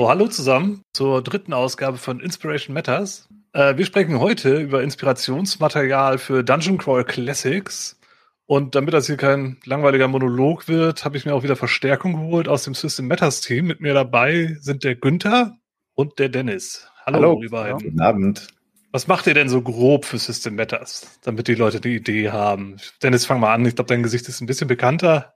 So, hallo zusammen zur dritten Ausgabe von Inspiration Matters. Äh, wir sprechen heute über Inspirationsmaterial für Dungeon Crawl Classics. Und damit das hier kein langweiliger Monolog wird, habe ich mir auch wieder Verstärkung geholt aus dem System Matters Team. Mit mir dabei sind der Günther und der Dennis. Hallo, hallo ihr beiden. Guten Abend. Was macht ihr denn so grob für System Matters, damit die Leute die Idee haben? Dennis, fang mal an. Ich glaube, dein Gesicht ist ein bisschen bekannter.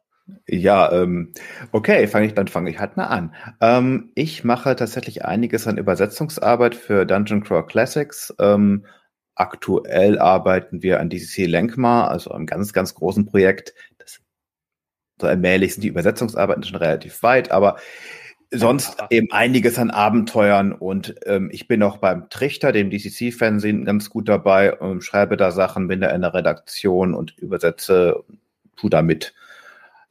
Ja, ähm, okay, fange ich, dann fange ich halt mal an. Ähm, ich mache tatsächlich einiges an Übersetzungsarbeit für Dungeon Crawl Classics. Ähm, aktuell arbeiten wir an DCC Lenkmar, also einem ganz, ganz großen Projekt. Das, so allmählich sind die Übersetzungsarbeiten schon relativ weit, aber sonst eben einiges an Abenteuern und ähm, ich bin auch beim Trichter, dem DCC-Fernsehen, ganz gut dabei schreibe da Sachen, bin da in der Redaktion und übersetze, tu da mit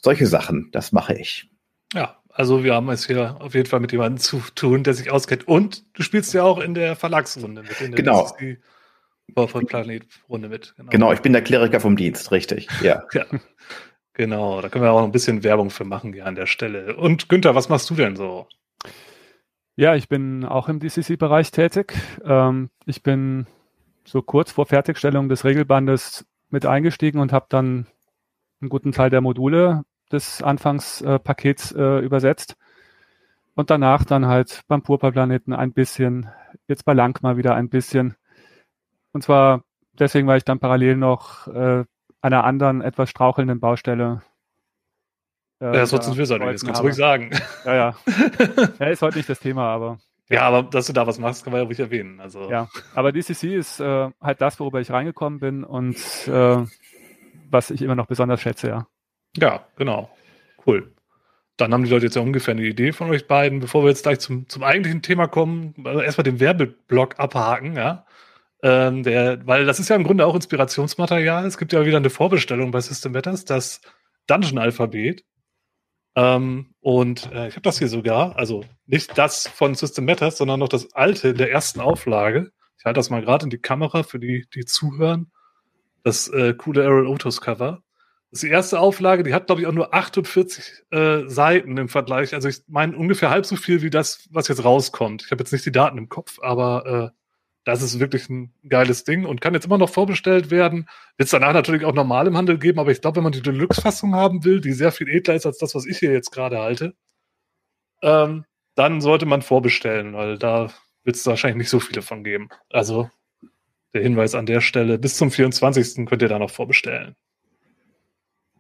solche Sachen, das mache ich. Ja, also wir haben es hier auf jeden Fall mit jemandem zu tun, der sich auskennt. Und du spielst ja auch in der Verlagsrunde mit. In der genau. von Planet-Runde mit. Genau. genau. ich bin der Kleriker vom Dienst, richtig. Ja. ja. Genau, da können wir auch ein bisschen Werbung für machen hier an der Stelle. Und Günther, was machst du denn so? Ja, ich bin auch im DCC-Bereich tätig. Ähm, ich bin so kurz vor Fertigstellung des Regelbandes mit eingestiegen und habe dann einen guten Teil der Module des Anfangspakets äh, übersetzt. Und danach dann halt beim Purpurplaneten ein bisschen, jetzt bei Langmar wieder ein bisschen. Und zwar deswegen, weil ich dann parallel noch äh, einer anderen, etwas strauchelnden Baustelle. Äh, ja, das sollten wir sagen, das kannst du ruhig sagen. Ja, ja. ja, ist heute nicht das Thema, aber. Ja, aber dass du da was machst, kann man ja ruhig erwähnen. Also. Ja, aber DCC ist äh, halt das, worüber ich reingekommen bin und äh, was ich immer noch besonders schätze, ja. Ja, genau. Cool. Dann haben die Leute jetzt ja ungefähr eine Idee von euch beiden. Bevor wir jetzt gleich zum, zum eigentlichen Thema kommen, also erstmal den Werbeblock abhaken, ja. Ähm, der, weil das ist ja im Grunde auch Inspirationsmaterial. Es gibt ja wieder eine Vorbestellung bei System Matters, das Dungeon-Alphabet. Ähm, und äh, ich habe das hier sogar, also nicht das von System Matters, sondern noch das alte in der ersten Auflage. Ich halte das mal gerade in die Kamera für die, die zuhören. Das äh, coole Errol Otus Cover. Das ist die erste Auflage, die hat, glaube ich, auch nur 48 äh, Seiten im Vergleich. Also ich meine ungefähr halb so viel wie das, was jetzt rauskommt. Ich habe jetzt nicht die Daten im Kopf, aber äh, das ist wirklich ein geiles Ding und kann jetzt immer noch vorbestellt werden. Wird es danach natürlich auch normal im Handel geben, aber ich glaube, wenn man die Deluxe-Fassung haben will, die sehr viel edler ist als das, was ich hier jetzt gerade halte, ähm, dann sollte man vorbestellen, weil da wird es wahrscheinlich nicht so viele von geben. Also der Hinweis an der Stelle, bis zum 24. könnt ihr da noch vorbestellen.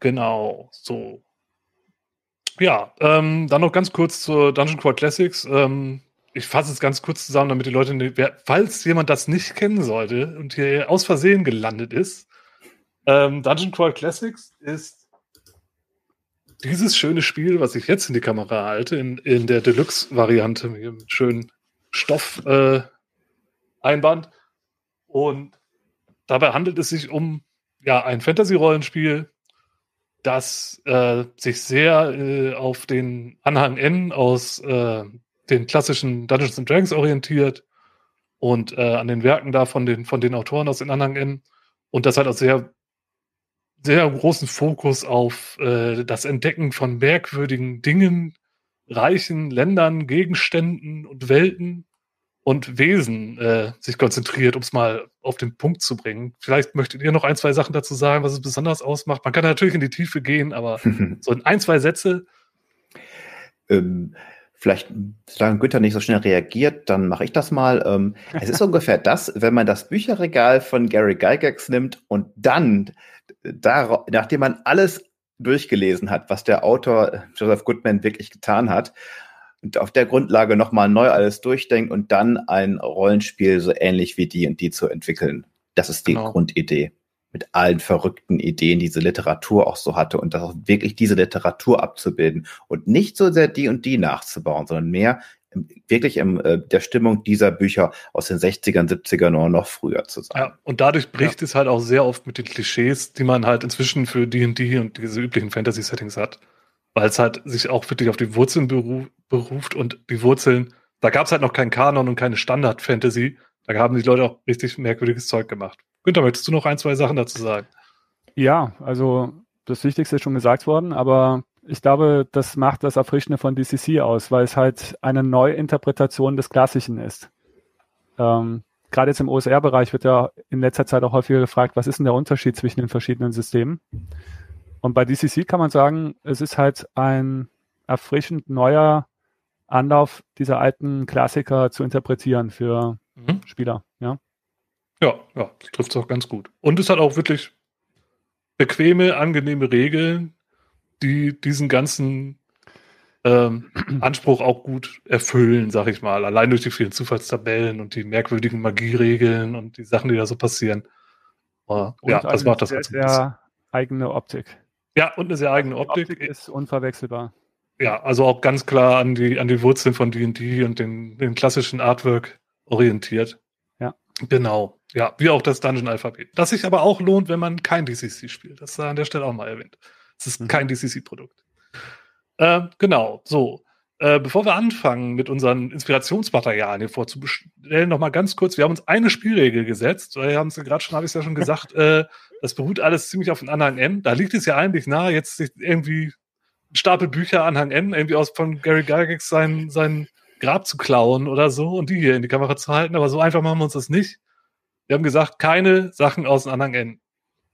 Genau, so. Ja, ähm, dann noch ganz kurz zur Dungeon Crawl Classics. Ähm, ich fasse es ganz kurz zusammen, damit die Leute, falls jemand das nicht kennen sollte und hier aus Versehen gelandet ist, ähm, Dungeon Crawl Classics ist dieses schöne Spiel, was ich jetzt in die Kamera halte, in, in der Deluxe-Variante mit schönen Stoff-Einband. Äh, und dabei handelt es sich um ja, ein Fantasy-Rollenspiel, das äh, sich sehr äh, auf den Anhang N aus äh, den klassischen Dungeons and Dragons orientiert und äh, an den Werken da von den, von den Autoren aus den Anhang N. Und das hat auch sehr, sehr großen Fokus auf äh, das Entdecken von merkwürdigen Dingen, reichen Ländern, Gegenständen und Welten und Wesen äh, sich konzentriert, um es mal auf den Punkt zu bringen. Vielleicht möchtet ihr noch ein, zwei Sachen dazu sagen, was es besonders ausmacht. Man kann natürlich in die Tiefe gehen, aber so in ein, zwei Sätze. Ähm, Vielleicht, solange Günther nicht so schnell reagiert, dann mache ich das mal. Ähm, es ist ungefähr das, wenn man das Bücherregal von Gary Gygax nimmt und dann, da, nachdem man alles durchgelesen hat, was der Autor Joseph Goodman wirklich getan hat, und auf der Grundlage nochmal neu alles durchdenkt und dann ein Rollenspiel so ähnlich wie die und die zu entwickeln. Das ist die genau. Grundidee mit allen verrückten Ideen, die diese Literatur auch so hatte und das auch wirklich diese Literatur abzubilden und nicht so sehr die und die nachzubauen, sondern mehr wirklich in äh, der Stimmung dieser Bücher aus den 60ern, 70ern oder noch früher zu sein. Ja, und dadurch bricht ja. es halt auch sehr oft mit den Klischees, die man halt inzwischen für D&D und diese üblichen Fantasy-Settings hat, weil es halt sich auch wirklich auf die Wurzeln beru beruft und die Wurzeln, da gab es halt noch keinen Kanon und keine Standard-Fantasy, da haben die Leute auch richtig merkwürdiges Zeug gemacht. Günther, möchtest du noch ein, zwei Sachen dazu sagen? Ja, also das Wichtigste ist schon gesagt worden, aber ich glaube, das macht das Erfrischende von DCC aus, weil es halt eine Neuinterpretation des Klassischen ist. Ähm, Gerade jetzt im OSR-Bereich wird ja in letzter Zeit auch häufiger gefragt, was ist denn der Unterschied zwischen den verschiedenen Systemen? Und bei DCC kann man sagen, es ist halt ein erfrischend neuer Anlauf, dieser alten Klassiker zu interpretieren für mhm. Spieler. Ja, ja, ja trifft es auch ganz gut. Und es hat auch wirklich bequeme, angenehme Regeln, die diesen ganzen ähm, Anspruch auch gut erfüllen, sag ich mal. Allein durch die vielen Zufallstabellen und die merkwürdigen Magieregeln und die Sachen, die da so passieren. Ja, das macht das sehr, sehr eigene Optik. Ja, und eine sehr eigene Optik. Die Optik ist unverwechselbar. Ja, also auch ganz klar an die, an die Wurzeln von D&D und den, den klassischen Artwork orientiert. Ja. Genau. Ja, wie auch das Dungeon-Alphabet. Das sich aber auch lohnt, wenn man kein DCC spielt. Das sei an der Stelle auch mal erwähnt. Es ist mhm. kein DCC-Produkt. Äh, genau, so. Äh, bevor wir anfangen, mit unseren Inspirationsmaterialien hier vorzubestellen, noch mal ganz kurz. Wir haben uns eine Spielregel gesetzt. Wir haben es ja gerade schon, habe ich es ja schon gesagt, äh, das beruht alles ziemlich auf den Anhang N. Da liegt es ja eigentlich nahe, jetzt irgendwie ein Stapel Bücher Anhang N, irgendwie aus von Gary Gygax sein, sein Grab zu klauen oder so und die hier in die Kamera zu halten. Aber so einfach machen wir uns das nicht. Wir haben gesagt, keine Sachen aus dem Anhang N.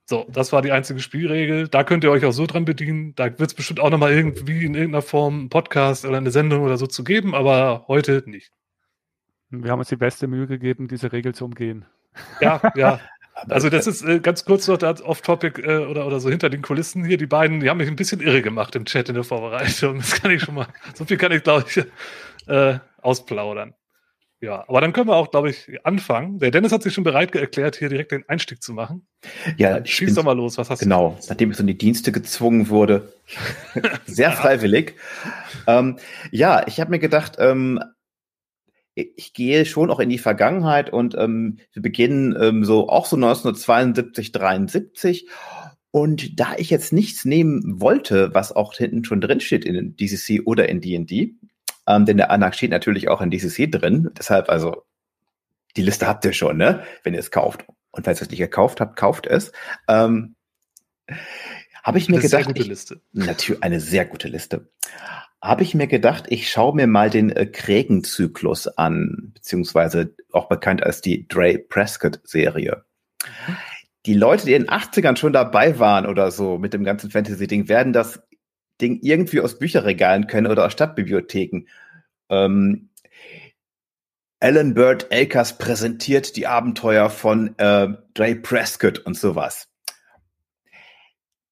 So, das war die einzige Spielregel. Da könnt ihr euch auch so dran bedienen. Da wird es bestimmt auch nochmal irgendwie in irgendeiner Form einen Podcast oder eine Sendung oder so zu geben, aber heute nicht. Wir haben uns die beste Mühe gegeben, diese Regel zu umgehen. Ja, ja. Also das ist äh, ganz kurz noch off-topic äh, oder, oder so hinter den Kulissen hier. Die beiden, die haben mich ein bisschen irre gemacht im Chat in der Vorbereitung. Das kann ich schon mal, so viel kann ich, glaube ich, äh, ausplaudern. Ja, aber dann können wir auch, glaube ich, anfangen. Der Dennis hat sich schon bereit erklärt, hier direkt den Einstieg zu machen. Ja, schieß doch mal los. Was hast genau, du? Genau, nachdem ich so in die Dienste gezwungen wurde. Sehr freiwillig. ähm, ja, ich habe mir gedacht, ähm, ich gehe schon auch in die Vergangenheit und ähm, wir beginnen ähm, so auch so 1972, 73. Und da ich jetzt nichts nehmen wollte, was auch hinten schon drin steht in DCC oder in D&D, ähm, denn der Anak steht natürlich auch in DCC drin. Deshalb also, die Liste habt ihr schon, ne? Wenn ihr es kauft. Und falls ihr es nicht gekauft habt, kauft es. Ähm, Habe ich mir eine gedacht. Sehr gute Liste. natürlich eine sehr gute Liste. Habe ich mir gedacht, ich schaue mir mal den äh, Krägenzyklus an, beziehungsweise auch bekannt als die Dre Prescott-Serie. Mhm. Die Leute, die in den 80ern schon dabei waren oder so mit dem ganzen Fantasy-Ding, werden das Ding irgendwie aus Bücherregalen können oder aus Stadtbibliotheken. Ähm, Alan Bird Akers präsentiert die Abenteuer von äh, Dre Prescott und sowas.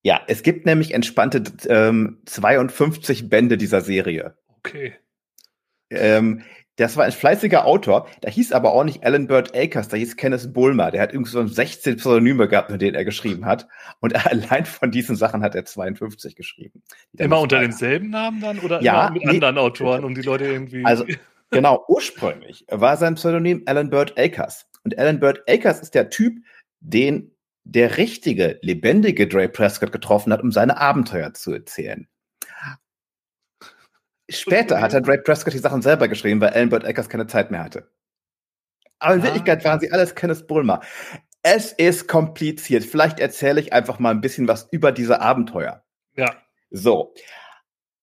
Ja, es gibt nämlich entspannte ähm, 52 Bände dieser Serie. Okay. Ähm, das war ein fleißiger Autor, der hieß aber auch nicht Alan Bird Akers, der hieß Kenneth Bulmer. Der hat irgendwie so 16 Pseudonyme gehabt, mit denen er geschrieben hat. Und allein von diesen Sachen hat er 52 geschrieben. Immer unter demselben Namen dann oder ja, mit nee, anderen Autoren, um die Leute irgendwie. Also, genau, ursprünglich war sein Pseudonym Alan Bird Akers. Und Alan Bird Akers ist der Typ, den der richtige, lebendige Dre Prescott getroffen hat, um seine Abenteuer zu erzählen. Später hat er Drake Prescott die Sachen selber geschrieben, weil Alan Bird Eckers keine Zeit mehr hatte. Aber in ah. Wirklichkeit waren sie alles Kenneth Bulmer. Es ist kompliziert. Vielleicht erzähle ich einfach mal ein bisschen was über diese Abenteuer. Ja. So.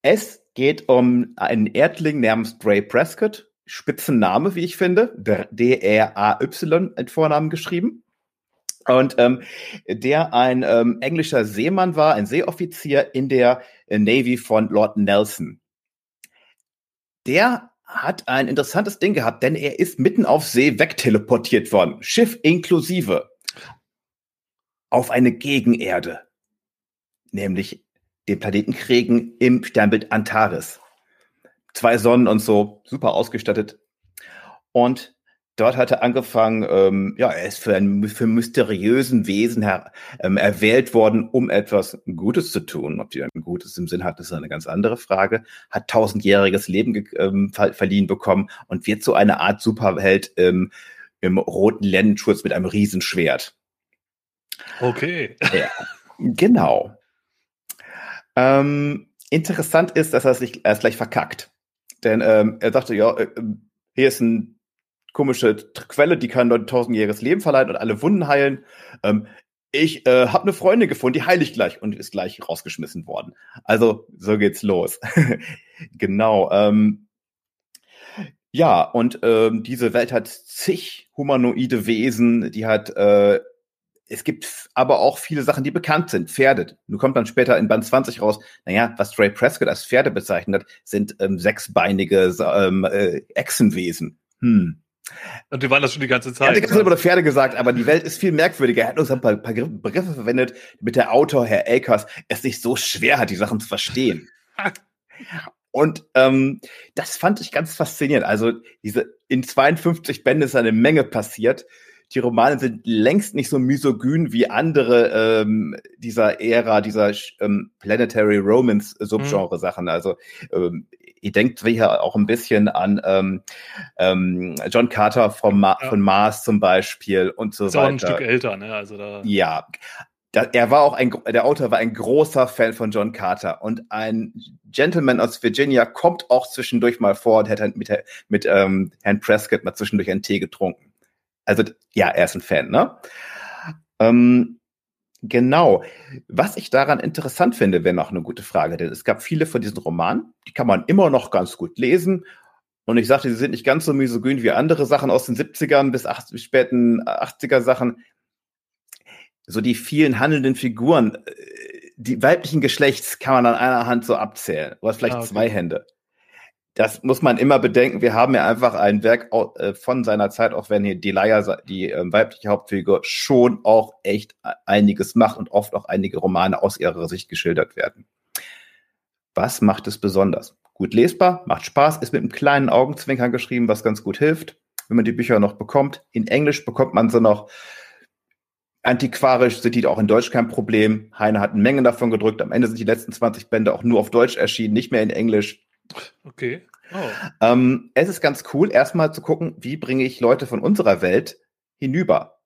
Es geht um einen Erdling namens Dre Prescott. Spitzenname, wie ich finde. D-R-A-Y, ein Vornamen geschrieben. Und ähm, der ein ähm, englischer Seemann war, ein Seeoffizier in der Navy von Lord Nelson der hat ein interessantes Ding gehabt, denn er ist mitten auf See wegteleportiert worden, Schiff inklusive, auf eine Gegenerde, nämlich den Planeten Kriegen im Sternbild Antares. Zwei Sonnen und so, super ausgestattet. Und Dort hat er angefangen, ähm, ja, er ist für ein für mysteriösen Wesen her, ähm, erwählt worden, um etwas Gutes zu tun. Ob die ein Gutes im Sinn hat, ist eine ganz andere Frage. Hat tausendjähriges Leben ähm, ver verliehen bekommen und wird so eine Art Superheld ähm, im roten Lendenschutz mit einem Riesenschwert. Okay. Ja, genau. Ähm, interessant ist, dass er sich erst gleich verkackt. Denn ähm, er sagte, ja, äh, hier ist ein komische Quelle, die kann Leuten tausendjähriges Leben verleihen und alle Wunden heilen. Ähm, ich äh, habe eine Freundin gefunden, die heile ich gleich und ist gleich rausgeschmissen worden. Also so geht's los. genau. Ähm, ja, und ähm, diese Welt hat zig humanoide Wesen, die hat äh, es gibt aber auch viele Sachen, die bekannt sind. Pferde. Nun kommt dann später in Band 20 raus, naja, was Ray Prescott als Pferde bezeichnet hat, sind ähm, sechsbeinige ähm, äh, Echsenwesen. Hm. Und die waren das schon die ganze Zeit. Er hat die ganze Zeit über Pferde gesagt, aber die Welt ist viel merkwürdiger. Er hat uns ein paar, paar Begriffe verwendet, damit der Autor, Herr Akers, es nicht so schwer hat, die Sachen zu verstehen. Und ähm, das fand ich ganz faszinierend. Also diese in 52 Bänden ist eine Menge passiert. Die Romane sind längst nicht so misogyn wie andere ähm, dieser Ära, dieser ähm, Planetary Romance Subgenre Sachen. Also ähm, ihr denkt hier auch ein bisschen an ähm, ähm, John Carter vom Ma ja. von Mars zum Beispiel und so ist weiter. Auch ein Stück älter, ne? Also da ja. Da, er war auch ein, der Autor war ein großer Fan von John Carter und ein Gentleman aus Virginia kommt auch zwischendurch mal vor und hat mit, mit ähm, Herrn Prescott mal zwischendurch einen Tee getrunken. Also ja, er ist ein Fan, ne? Ähm, Genau. Was ich daran interessant finde, wäre noch eine gute Frage, denn es gab viele von diesen Romanen, die kann man immer noch ganz gut lesen. Und ich sagte, sie sind nicht ganz so misogyn wie andere Sachen aus den 70ern bis, 80, späten 80er Sachen. So die vielen handelnden Figuren, äh, die weiblichen Geschlechts kann man an einer Hand so abzählen. Oder vielleicht ah, okay. zwei Hände das muss man immer bedenken. Wir haben ja einfach ein Werk äh, von seiner Zeit, auch wenn hier Delia, die ähm, weibliche Hauptfigur, schon auch echt einiges macht und oft auch einige Romane aus ihrer Sicht geschildert werden. Was macht es besonders? Gut lesbar, macht Spaß, ist mit einem kleinen Augenzwinkern geschrieben, was ganz gut hilft, wenn man die Bücher noch bekommt. In Englisch bekommt man sie noch. Antiquarisch sind die auch in Deutsch kein Problem. Heine hat eine Menge davon gedrückt. Am Ende sind die letzten 20 Bände auch nur auf Deutsch erschienen, nicht mehr in Englisch. Okay. Oh. Ähm, es ist ganz cool, erstmal zu gucken, wie bringe ich Leute von unserer Welt hinüber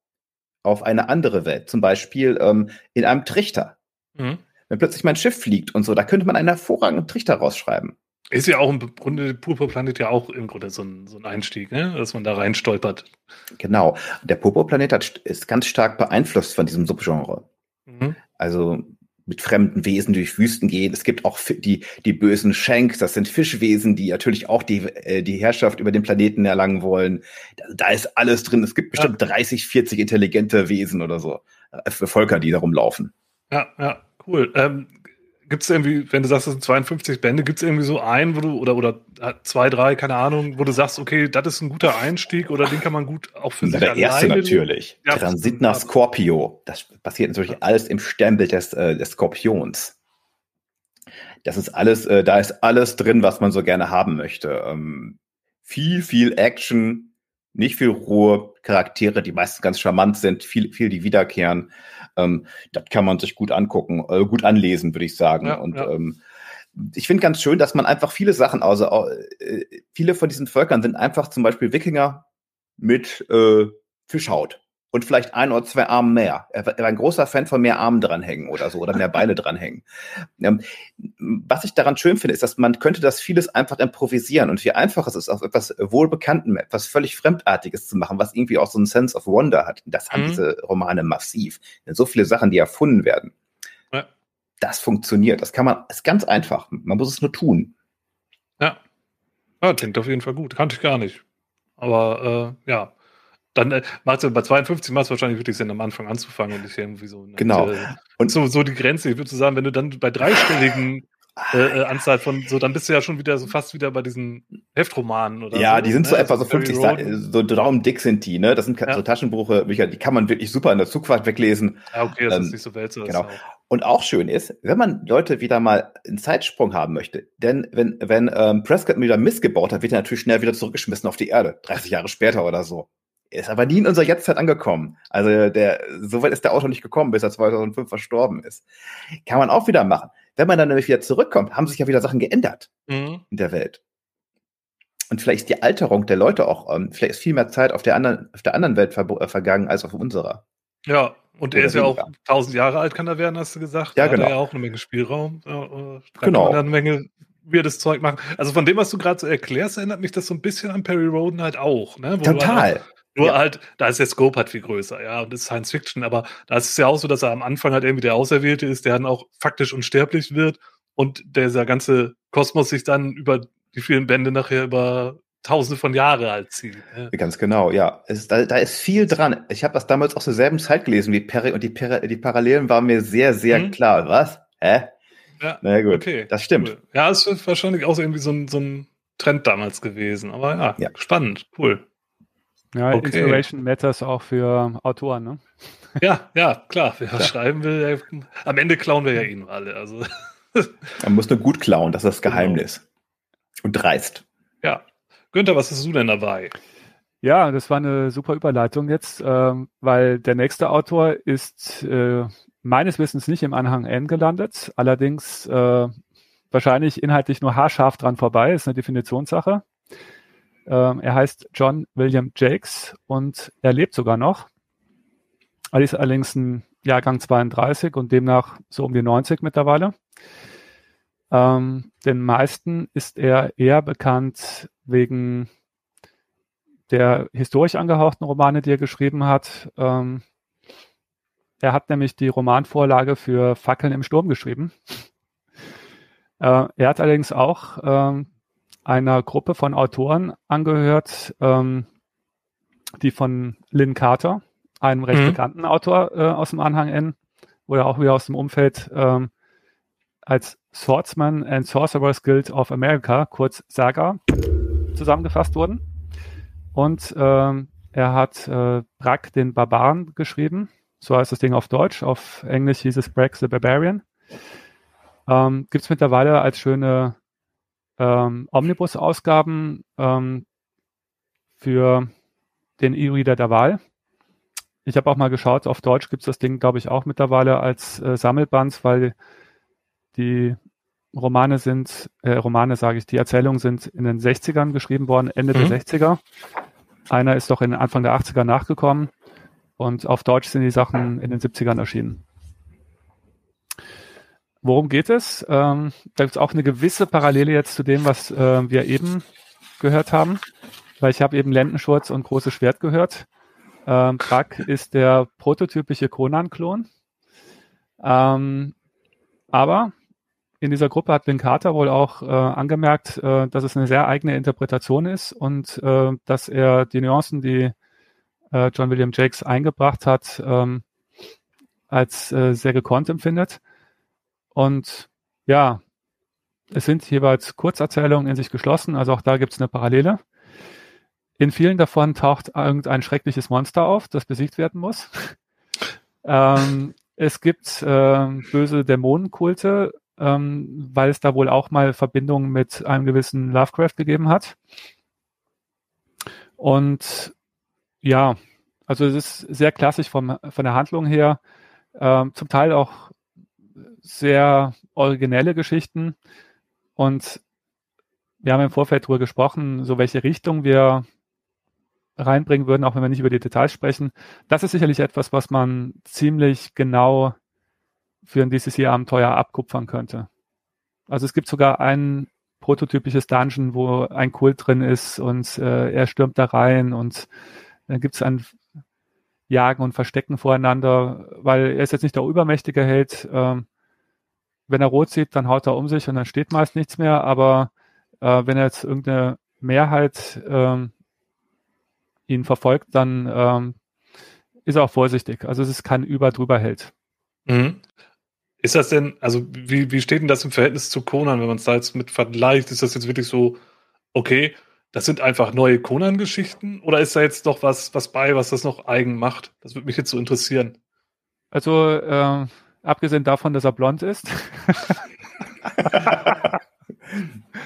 auf eine andere Welt. Zum Beispiel ähm, in einem Trichter. Mhm. Wenn plötzlich mein Schiff fliegt und so, da könnte man einen hervorragenden Trichter rausschreiben. Ist ja auch im Grunde Purpurplanet ja auch im Grunde so ein, so ein Einstieg, ne? dass man da rein stolpert. Genau. Der Purpurplanet ist ganz stark beeinflusst von diesem Subgenre. Mhm. Also mit fremden Wesen durch Wüsten gehen. Es gibt auch die, die bösen Shanks, das sind Fischwesen, die natürlich auch die, äh, die Herrschaft über den Planeten erlangen wollen. Da, da ist alles drin. Es gibt bestimmt ja. 30, 40 intelligente Wesen oder so. Äh, Völker, die da rumlaufen. Ja, ja, cool. Ähm, gibt es irgendwie, wenn du sagst, es sind 52 Bände, gibt es irgendwie so einen, wo du, oder, oder äh, zwei, drei, keine Ahnung, wo du sagst, okay, das ist ein guter Einstieg oder den kann man gut auch für sich Der erste natürlich. Ja, Transit nach Scorpio. Das passiert natürlich alles im Sternbild des, äh, des Skorpions. Das ist alles, äh, da ist alles drin, was man so gerne haben möchte. Ähm, viel, viel Action, nicht viel Ruhe, Charaktere, die meistens ganz charmant sind, viel, viel die wiederkehren. Ähm, das kann man sich gut angucken, äh, gut anlesen, würde ich sagen. Ja, und ja. Ähm, ich finde ganz schön, dass man einfach viele Sachen, also äh, viele von diesen Völkern sind einfach zum Beispiel Wikinger mit äh, Fischhaut und vielleicht ein oder zwei Armen mehr. Er war ein großer Fan von mehr Armen dranhängen oder so oder mehr Beine dranhängen. Ähm, was ich daran schön finde, ist, dass man könnte das vieles einfach improvisieren und wie einfach es ist, auf etwas Wohlbekannten, etwas völlig Fremdartiges zu machen, was irgendwie auch so einen Sense of Wonder hat. Das haben mhm. diese Romane massiv. So viele Sachen, die erfunden werden. Ja. Das funktioniert. Das kann man, ist ganz einfach. Man muss es nur tun. Ja. ja klingt auf jeden Fall gut. Kannte ich gar nicht. Aber äh, ja, dann äh, macht es bei 52 macht es wahrscheinlich wirklich Sinn, am Anfang anzufangen und nicht irgendwie so. Genau. und so, so die Grenze. Ich würde sagen, wenn du dann bei dreistelligen äh, äh, Anzahl von so, dann bist du ja schon wieder so fast wieder bei diesen Heftromanen oder Ja, so, die sind ne? so etwa so 50 Seiten, so daumdick sind die, ne? Das sind ja. so Taschenbuchbücher, die kann man wirklich super in der Zugfahrt weglesen. Ja, okay, das ähm, ist nicht so wild. Genau. Auch. Und auch schön ist, wenn man Leute wieder mal einen Zeitsprung haben möchte, denn wenn, wenn ähm, Prescott wieder missgebaut hat, wird er natürlich schnell wieder zurückgeschmissen auf die Erde, 30 Jahre später oder so ist aber nie in unserer Jetztzeit angekommen. Also der, so weit ist der Autor nicht gekommen, bis er 2005 verstorben ist. Kann man auch wieder machen. Wenn man dann nämlich wieder zurückkommt, haben sich ja wieder Sachen geändert mhm. in der Welt. Und vielleicht ist die Alterung der Leute auch, ähm, vielleicht ist viel mehr Zeit auf der anderen, auf der anderen Welt ver äh, vergangen als auf unserer. Ja, und er ist ja auch tausend Jahre alt, kann er werden, hast du gesagt. Ja, da genau. Hat er ja auch eine Menge Spielraum. Da, äh, genau. Kann er eine Menge weirdes Zeug machen. Also von dem, was du gerade so erklärst, erinnert mich das so ein bisschen an Perry Roden halt auch. Ne? Wo Total. Nur ja. halt, da ist der Scope halt viel größer, ja, und das ist Science Fiction, aber da ist es ja auch so, dass er am Anfang halt irgendwie der Auserwählte ist, der dann auch faktisch unsterblich wird und dieser ganze Kosmos sich dann über die vielen Bände nachher über tausende von Jahre alt zieht. Ja. Ganz genau, ja. Es, da, da ist viel dran. Ich habe das damals auch zur selben Zeit gelesen wie Perry und die, Peri die Parallelen waren mir sehr, sehr hm. klar. Was? Hä? Ja, naja, gut. Okay. Das stimmt. Cool. Ja, es ist wahrscheinlich auch irgendwie so ein, so ein Trend damals gewesen. Aber ja, ja. spannend, cool. Ja, okay. Inspiration Matters auch für Autoren, ne? Ja, ja, klar. Wer ja. schreiben will, am Ende klauen wir ja ihn alle. Also. Man muss nur gut klauen, das ist das genau. Geheimnis. Genau. Und dreist. Ja. Günther, was hast du denn dabei? Ja, das war eine super Überleitung jetzt, ähm, weil der nächste Autor ist äh, meines Wissens nicht im Anhang N gelandet, allerdings äh, wahrscheinlich inhaltlich nur haarscharf dran vorbei, ist eine Definitionssache. Ähm, er heißt John William Jakes und er lebt sogar noch. Er ist allerdings ein Jahrgang 32 und demnach so um die 90 mittlerweile. Ähm, den meisten ist er eher bekannt wegen der historisch angehauchten Romane, die er geschrieben hat. Ähm, er hat nämlich die Romanvorlage für Fackeln im Sturm geschrieben. Äh, er hat allerdings auch ähm, einer Gruppe von Autoren angehört, ähm, die von Lynn Carter, einem recht mhm. bekannten Autor äh, aus dem Anhang N, oder auch wieder aus dem Umfeld ähm, als Swordsman and Sorcerers Guild of America, kurz SAGA, zusammengefasst wurden. Und ähm, er hat äh, Brack den Barbaren geschrieben. So heißt das Ding auf Deutsch. Auf Englisch hieß es Brack the Barbarian. Ähm, Gibt es mittlerweile als schöne ähm, Omnibus-Ausgaben ähm, für den E-Reader der Wahl. Ich habe auch mal geschaut, auf Deutsch gibt es das Ding, glaube ich, auch mittlerweile als äh, Sammelband, weil die Romane sind, äh, Romane sage ich, die Erzählungen sind in den 60ern geschrieben worden, Ende mhm. der 60er. Einer ist doch in Anfang der 80er nachgekommen und auf Deutsch sind die Sachen in den 70ern erschienen. Worum geht es? Ähm, da gibt es auch eine gewisse Parallele jetzt zu dem, was äh, wir eben gehört haben, weil ich habe eben Lendenschurz und Großes Schwert gehört. Ähm, ist der prototypische Conan-Klon. Ähm, aber in dieser Gruppe hat Lynn Carter wohl auch äh, angemerkt, äh, dass es eine sehr eigene Interpretation ist und äh, dass er die Nuancen, die äh, John William Jakes eingebracht hat, ähm, als äh, sehr gekonnt empfindet. Und ja, es sind jeweils Kurzerzählungen in sich geschlossen, also auch da gibt es eine Parallele. In vielen davon taucht irgendein schreckliches Monster auf, das besiegt werden muss. ähm, es gibt äh, böse Dämonenkulte, ähm, weil es da wohl auch mal Verbindungen mit einem gewissen Lovecraft gegeben hat. Und ja, also es ist sehr klassisch vom, von der Handlung her, ähm, zum Teil auch sehr originelle Geschichten. Und wir haben im Vorfeld darüber gesprochen, so welche Richtung wir reinbringen würden, auch wenn wir nicht über die Details sprechen. Das ist sicherlich etwas, was man ziemlich genau für ein DCC-Abenteuer abkupfern könnte. Also es gibt sogar ein prototypisches Dungeon, wo ein Kult drin ist und äh, er stürmt da rein und dann gibt es ein Jagen und Verstecken voreinander, weil er ist jetzt nicht der übermächtige Held, ähm, wenn er rot sieht, dann haut er um sich und dann steht meist nichts mehr. Aber äh, wenn er jetzt irgendeine Mehrheit ähm, ihn verfolgt, dann ähm, ist er auch vorsichtig. Also es ist kein Über-Drüber-Held. Mhm. Ist das denn, also wie, wie steht denn das im Verhältnis zu Conan, wenn man es da jetzt mit vergleicht? Ist das jetzt wirklich so, okay, das sind einfach neue Conan-Geschichten? Oder ist da jetzt noch was, was bei, was das noch eigen macht? Das würde mich jetzt so interessieren. Also, äh, Abgesehen davon, dass er blond ist.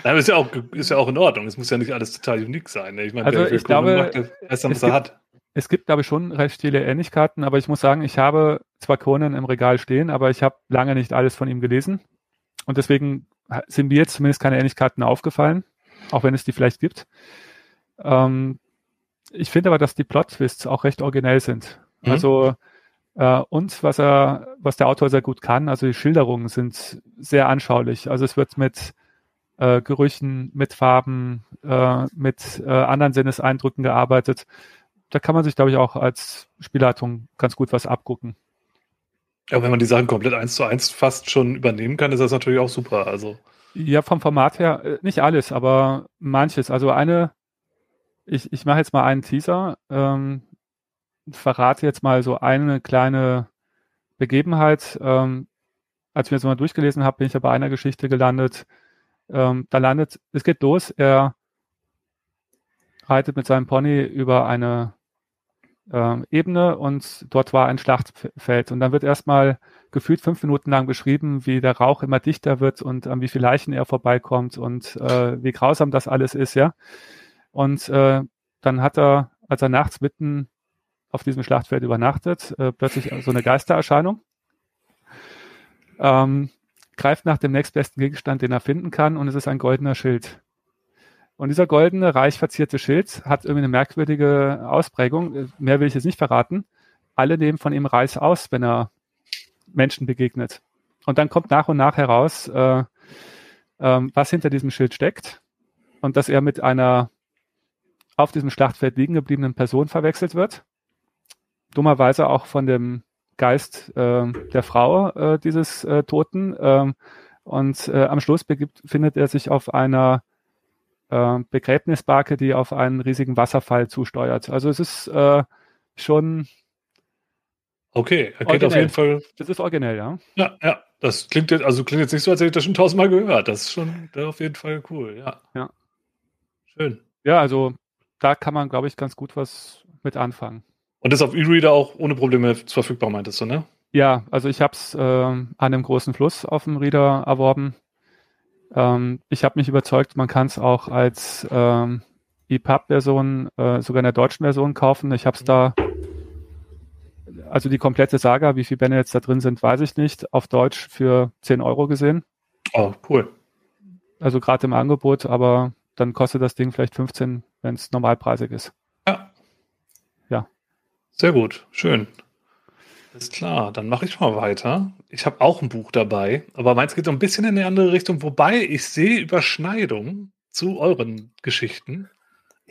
Nein, ist ja, auch, ist ja auch in Ordnung. Es muss ja nicht alles total unique sein. Ne? Ich meine, also ich glaube, macht, weiß dann, was er hat. Es gibt, glaube ich, schon recht viele Ähnlichkeiten, aber ich muss sagen, ich habe zwar Conan im Regal stehen, aber ich habe lange nicht alles von ihm gelesen. Und deswegen sind mir jetzt zumindest keine Ähnlichkeiten aufgefallen, auch wenn es die vielleicht gibt. Ähm, ich finde aber, dass die Plot-Twists auch recht originell sind. Mhm. Also äh, und was er, was der Autor sehr gut kann, also die Schilderungen sind sehr anschaulich. Also es wird mit äh, Gerüchen, mit Farben, äh, mit äh, anderen Sinneseindrücken gearbeitet. da kann man sich, glaube ich, auch als Spielleitung ganz gut was abgucken. Ja, wenn man die Sachen komplett eins zu eins fast schon übernehmen kann, ist das natürlich auch super. Also. Ja, vom Format her, äh, nicht alles, aber manches. Also eine, ich, ich mache jetzt mal einen Teaser, ähm, verrate jetzt mal so eine kleine Begebenheit. Ähm, als ich mir das mal durchgelesen habe, bin ich ja bei einer Geschichte gelandet. Ähm, da landet, es geht los, er reitet mit seinem Pony über eine äh, Ebene und dort war ein Schlachtfeld. Und dann wird erstmal gefühlt fünf Minuten lang beschrieben, wie der Rauch immer dichter wird und an wie viele Leichen er vorbeikommt und äh, wie grausam das alles ist, ja. Und äh, dann hat er, als er nachts mitten auf diesem Schlachtfeld übernachtet, äh, plötzlich so eine Geistererscheinung. Ähm, greift nach dem nächstbesten Gegenstand, den er finden kann, und es ist ein goldener Schild. Und dieser goldene, reich verzierte Schild hat irgendwie eine merkwürdige Ausprägung. Mehr will ich jetzt nicht verraten. Alle nehmen von ihm Reis aus, wenn er Menschen begegnet. Und dann kommt nach und nach heraus, äh, äh, was hinter diesem Schild steckt und dass er mit einer auf diesem Schlachtfeld liegen gebliebenen Person verwechselt wird. Dummerweise auch von dem Geist äh, der Frau äh, dieses äh, Toten. Ähm, und äh, am Schluss begibt, findet er sich auf einer äh, Begräbnisbarke, die auf einen riesigen Wasserfall zusteuert. Also es ist äh, schon. Okay, er geht auf jeden Fall. Das ist originell, ja. Ja, ja. Das klingt jetzt, also klingt jetzt nicht so, als hätte ich das schon tausendmal gehört. Das ist schon das ist auf jeden Fall cool, ja. Ja. Schön. Ja, also da kann man, glaube ich, ganz gut was mit anfangen. Und ist auf E-Reader auch ohne Probleme verfügbar, meintest du, ne? Ja, also ich habe es äh, an einem großen Fluss auf dem Reader erworben. Ähm, ich habe mich überzeugt, man kann es auch als ähm, EPUB-Version, äh, sogar in der deutschen Version kaufen. Ich habe es da, also die komplette Saga, wie viele Bände jetzt da drin sind, weiß ich nicht, auf Deutsch für 10 Euro gesehen. Oh, cool. Also gerade im Angebot, aber dann kostet das Ding vielleicht 15, wenn es normalpreisig ist. Ja. Ja. Sehr gut, schön. Ist klar, dann mache ich mal weiter. Ich habe auch ein Buch dabei, aber meins geht so ein bisschen in eine andere Richtung, wobei ich sehe Überschneidungen zu euren Geschichten.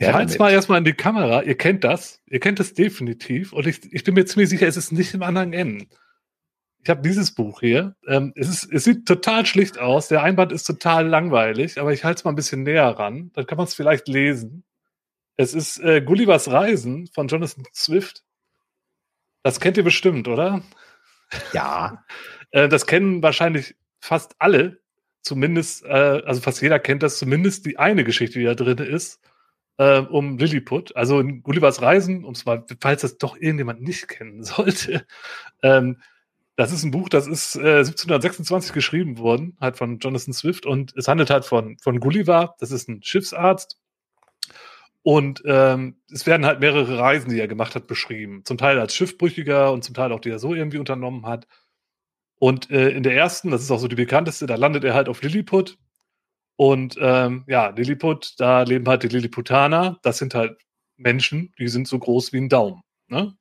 Ich ja, halte es mal erstmal in die Kamera. Ihr kennt das. Ihr kennt es definitiv. Und ich, ich bin mir ziemlich sicher, es ist nicht im anderen Ende. Ich habe dieses Buch hier. Ähm, es, ist, es sieht total schlicht aus. Der Einband ist total langweilig, aber ich halte es mal ein bisschen näher ran. Dann kann man es vielleicht lesen. Es ist äh, Gullivers Reisen von Jonathan Swift. Das kennt ihr bestimmt, oder? Ja. Äh, das kennen wahrscheinlich fast alle. Zumindest, äh, also fast jeder kennt das, zumindest die eine Geschichte, die da drin ist, äh, um Lilliput. Also in Gullivers Reisen, um es mal, falls das doch irgendjemand nicht kennen sollte. Ähm, das ist ein Buch, das ist äh, 1726 geschrieben worden, halt von Jonathan Swift und es handelt halt von, von Gulliver, das ist ein Schiffsarzt und ähm, es werden halt mehrere Reisen, die er gemacht hat, beschrieben. Zum Teil als Schiffbrüchiger und zum Teil auch, die er so irgendwie unternommen hat. Und äh, in der ersten, das ist auch so die bekannteste, da landet er halt auf Lilliput. Und ähm, ja, Lilliput, da leben halt die Lilliputaner. Das sind halt Menschen, die sind so groß wie ein Daumen. Ne?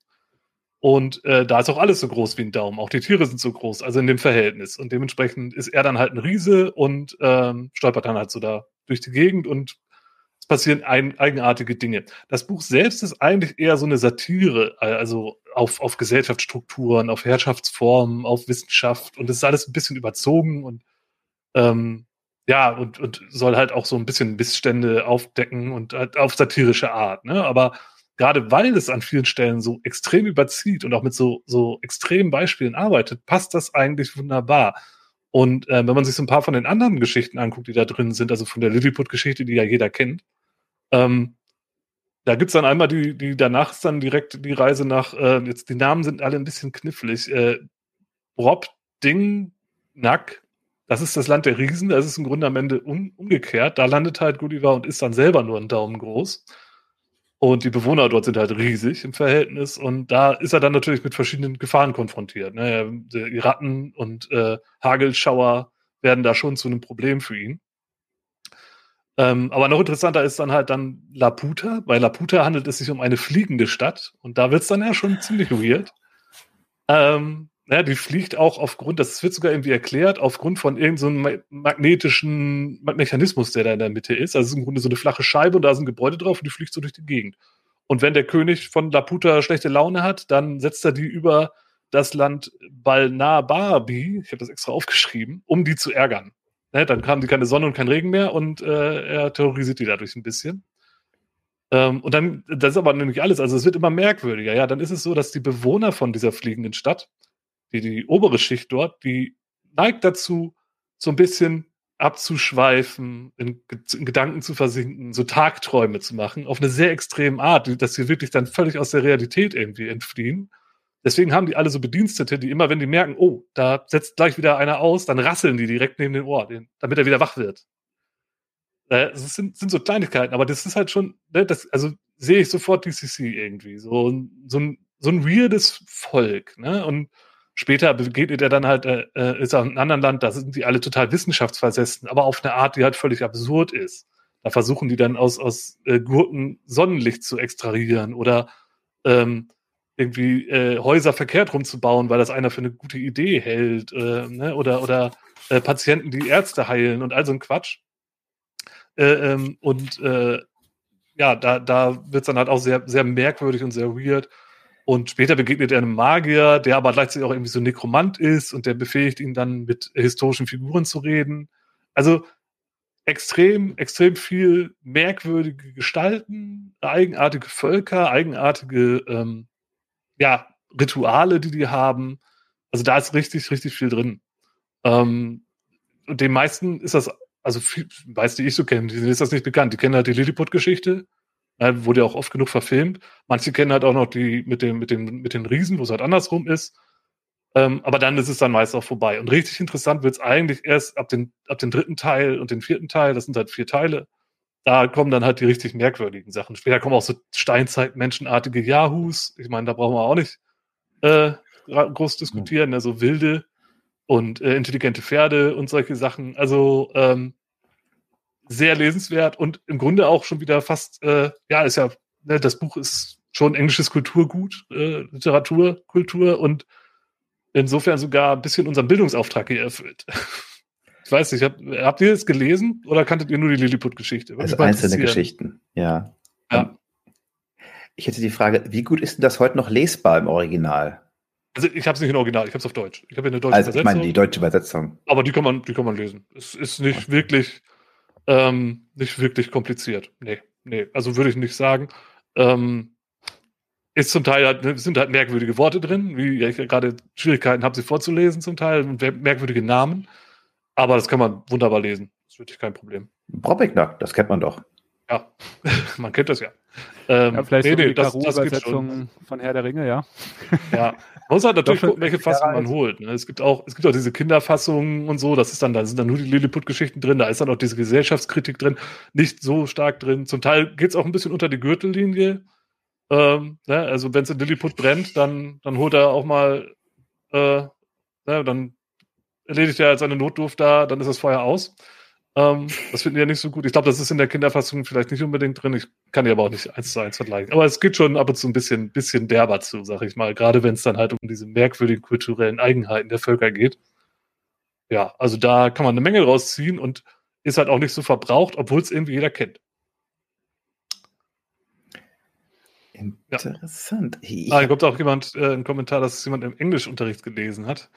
Und äh, da ist auch alles so groß wie ein Daumen. Auch die Tiere sind so groß, also in dem Verhältnis. Und dementsprechend ist er dann halt ein Riese und ähm, stolpert dann halt so da durch die Gegend und es passieren ein, eigenartige Dinge. Das Buch selbst ist eigentlich eher so eine Satire, also auf, auf Gesellschaftsstrukturen, auf Herrschaftsformen, auf Wissenschaft und es ist alles ein bisschen überzogen und ähm, ja, und, und soll halt auch so ein bisschen Missstände aufdecken und halt auf satirische Art. Ne? Aber gerade weil es an vielen Stellen so extrem überzieht und auch mit so, so extremen Beispielen arbeitet, passt das eigentlich wunderbar. Und äh, wenn man sich so ein paar von den anderen Geschichten anguckt, die da drin sind, also von der Lilliput-Geschichte, die ja jeder kennt, ähm, da gibt's dann einmal die, die danach ist dann direkt die Reise nach, äh, jetzt die Namen sind alle ein bisschen knifflig. Äh, Rob Ding Nack, das ist das Land der Riesen, das ist im Grunde am Ende um, umgekehrt. Da landet halt Gulliver und ist dann selber nur einen Daumen groß. Und die Bewohner dort sind halt riesig im Verhältnis. Und da ist er dann natürlich mit verschiedenen Gefahren konfrontiert. Ne? Die Ratten und äh, Hagelschauer werden da schon zu einem Problem für ihn. Ähm, aber noch interessanter ist dann halt dann Laputa. Bei Laputa handelt es sich um eine fliegende Stadt und da wird es dann ja schon ziemlich weird. Ähm, ja, die fliegt auch aufgrund, das wird sogar irgendwie erklärt, aufgrund von irgendeinem so magnetischen Mechanismus, der da in der Mitte ist. Also es ist im Grunde so eine flache Scheibe und da ist ein Gebäude drauf und die fliegt so durch die Gegend. Und wenn der König von Laputa schlechte Laune hat, dann setzt er die über das Land Balnababi, ich habe das extra aufgeschrieben, um die zu ärgern. Ne, dann haben die keine Sonne und kein Regen mehr und äh, er terrorisiert die dadurch ein bisschen. Ähm, und dann, das ist aber nämlich alles, also es wird immer merkwürdiger. Ja, dann ist es so, dass die Bewohner von dieser fliegenden Stadt, die, die obere Schicht dort, die neigt dazu, so ein bisschen abzuschweifen, in, in, Gedanken zu versinken, so Tagträume zu machen, auf eine sehr extreme Art, dass sie wirklich dann völlig aus der Realität irgendwie entfliehen. Deswegen haben die alle so Bedienstete, die immer, wenn die merken, oh, da setzt gleich wieder einer aus, dann rasseln die direkt neben den Ohr, damit er wieder wach wird. Äh, das sind, sind so Kleinigkeiten, aber das ist halt schon, ne, das, also sehe ich sofort DCC irgendwie. So, so, ein, so ein weirdes Volk, ne? Und später begegnet er dann halt, äh, äh ist er in einem anderen Land, da sind die alle total wissenschaftsversessen, aber auf eine Art, die halt völlig absurd ist. Da versuchen die dann aus, aus äh, Gurken Sonnenlicht zu extrahieren oder ähm, irgendwie äh, Häuser verkehrt rumzubauen, weil das einer für eine gute Idee hält, äh, ne? oder, oder äh, Patienten, die Ärzte heilen und all so ein Quatsch. Äh, ähm, und äh, ja, da, da wird es dann halt auch sehr, sehr merkwürdig und sehr weird. Und später begegnet er einem Magier, der aber gleichzeitig auch irgendwie so Nekromant ist und der befähigt ihn dann mit historischen Figuren zu reden. Also extrem, extrem viel merkwürdige Gestalten, eigenartige Völker, eigenartige ähm, ja, Rituale, die die haben. Also da ist richtig, richtig viel drin. Ähm, und den meisten ist das, also viel, weiß die ich so kenne, denen ist das nicht bekannt. Die kennen halt die Lilliput-Geschichte, äh, wurde ja auch oft genug verfilmt. Manche kennen halt auch noch die mit dem, mit dem, mit den Riesen, wo es halt andersrum ist. Ähm, aber dann ist es dann meist auch vorbei. Und richtig interessant wird es eigentlich erst ab, den, ab dem dritten Teil und den vierten Teil, das sind halt vier Teile, da kommen dann halt die richtig merkwürdigen Sachen. Später kommen auch so Steinzeit-menschenartige Yahoos. Ich meine, da brauchen wir auch nicht äh, groß diskutieren, also wilde und äh, intelligente Pferde und solche Sachen. Also ähm, sehr lesenswert und im Grunde auch schon wieder fast, äh, ja, ist ja, ne, das Buch ist schon englisches Kulturgut, äh, Literatur, Kultur und insofern sogar ein bisschen unseren Bildungsauftrag hier erfüllt. Ich weiß nicht, hab, habt ihr es gelesen oder kanntet ihr nur die Lilliput-Geschichte? Also einzelne Geschichten, ja. ja. Ähm, ich hätte die Frage, wie gut ist denn das heute noch lesbar im Original? Also ich habe es nicht im Original, ich habe es auf Deutsch. Ich habe eine deutsche also, Übersetzung. Ich meine die deutsche Übersetzung. Aber die kann man, die kann man lesen. Es ist nicht okay. wirklich, ähm, nicht wirklich kompliziert. Nee, nee. Also würde ich nicht sagen. Ähm, ist zum Teil halt, sind halt merkwürdige Worte drin, wie ich gerade Schwierigkeiten habe, sie vorzulesen zum Teil und merkwürdige Namen. Aber das kann man wunderbar lesen. Das ist wirklich kein Problem. Brobignac, das kennt man doch. Ja, man kennt das ja. Ähm, ja vielleicht nee, so nee, das, das Übersetzung von Herr der Ringe, ja. Ja, man muss halt natürlich gucken, welche Fassung man holt. Ne? Es gibt auch, es gibt auch diese Kinderfassungen und so, das ist dann, da sind dann nur die Lilliput-Geschichten drin, da ist dann auch diese Gesellschaftskritik drin, nicht so stark drin. Zum Teil geht es auch ein bisschen unter die Gürtellinie. Ähm, ne? Also wenn es in Lilliput brennt, dann, dann holt er auch mal, äh, ne? dann erledigt er seine Notdurft da, dann ist das Feuer aus. Ähm, das finden die ja nicht so gut. Ich glaube, das ist in der Kinderfassung vielleicht nicht unbedingt drin. Ich kann die aber auch nicht eins zu eins vergleichen. Aber es geht schon ab und zu ein bisschen, bisschen derber zu, sag ich mal. Gerade wenn es dann halt um diese merkwürdigen kulturellen Eigenheiten der Völker geht. Ja, also da kann man eine Menge rausziehen und ist halt auch nicht so verbraucht, obwohl es irgendwie jeder kennt. Interessant. Ja. Ah, da kommt auch jemand, äh, ein Kommentar, dass es jemand im Englischunterricht gelesen hat.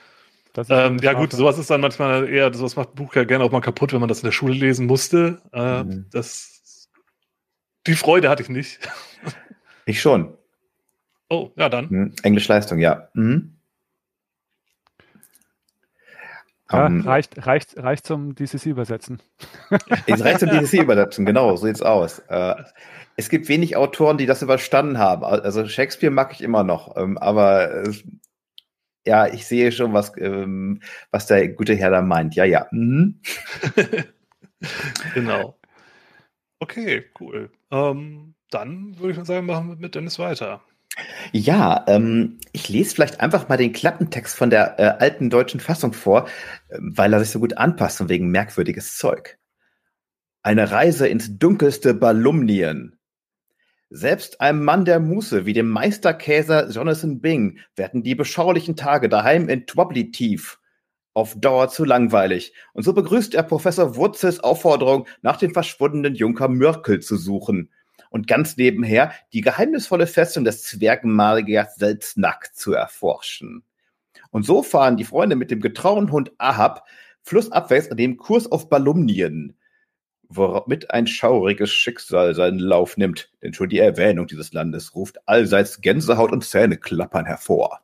Ähm, ja gut, sowas ist dann manchmal eher, sowas macht ein Buch ja gerne auch mal kaputt, wenn man das in der Schule lesen musste. Äh, mhm. das, die Freude hatte ich nicht. Ich schon. Oh, ja dann. Mhm. Englischleistung, ja. Mhm. Ja, um, ähm, reicht, reicht, reicht zum DCC-Übersetzen. Es reicht zum DCC-Übersetzen, genau, so sieht's aus. Äh, es gibt wenig Autoren, die das überstanden haben. Also Shakespeare mag ich immer noch, ähm, aber ja, ich sehe schon, was, ähm, was der gute Herr da meint. Ja, ja. Mhm. genau. Okay, cool. Ähm, dann würde ich mal sagen, machen wir mit Dennis weiter. Ja, ähm, ich lese vielleicht einfach mal den Klappentext von der äh, alten deutschen Fassung vor, äh, weil er sich so gut anpasst und wegen merkwürdiges Zeug. Eine Reise ins dunkelste Balumnien. Selbst einem Mann der Muße wie dem Meisterkäser Jonathan Bing werden die beschaulichen Tage daheim in Twobbly tief auf Dauer zu langweilig. Und so begrüßt er Professor Wurzels Aufforderung, nach dem verschwundenen Junker Mörkel zu suchen und ganz nebenher die geheimnisvolle Festung des Zwergenmagiers Selznack zu erforschen. Und so fahren die Freunde mit dem getrauen Hund Ahab flussabwärts an dem Kurs auf Balumnien, womit ein schauriges Schicksal seinen Lauf nimmt, denn schon die Erwähnung dieses Landes ruft allseits Gänsehaut und Zähneklappern hervor.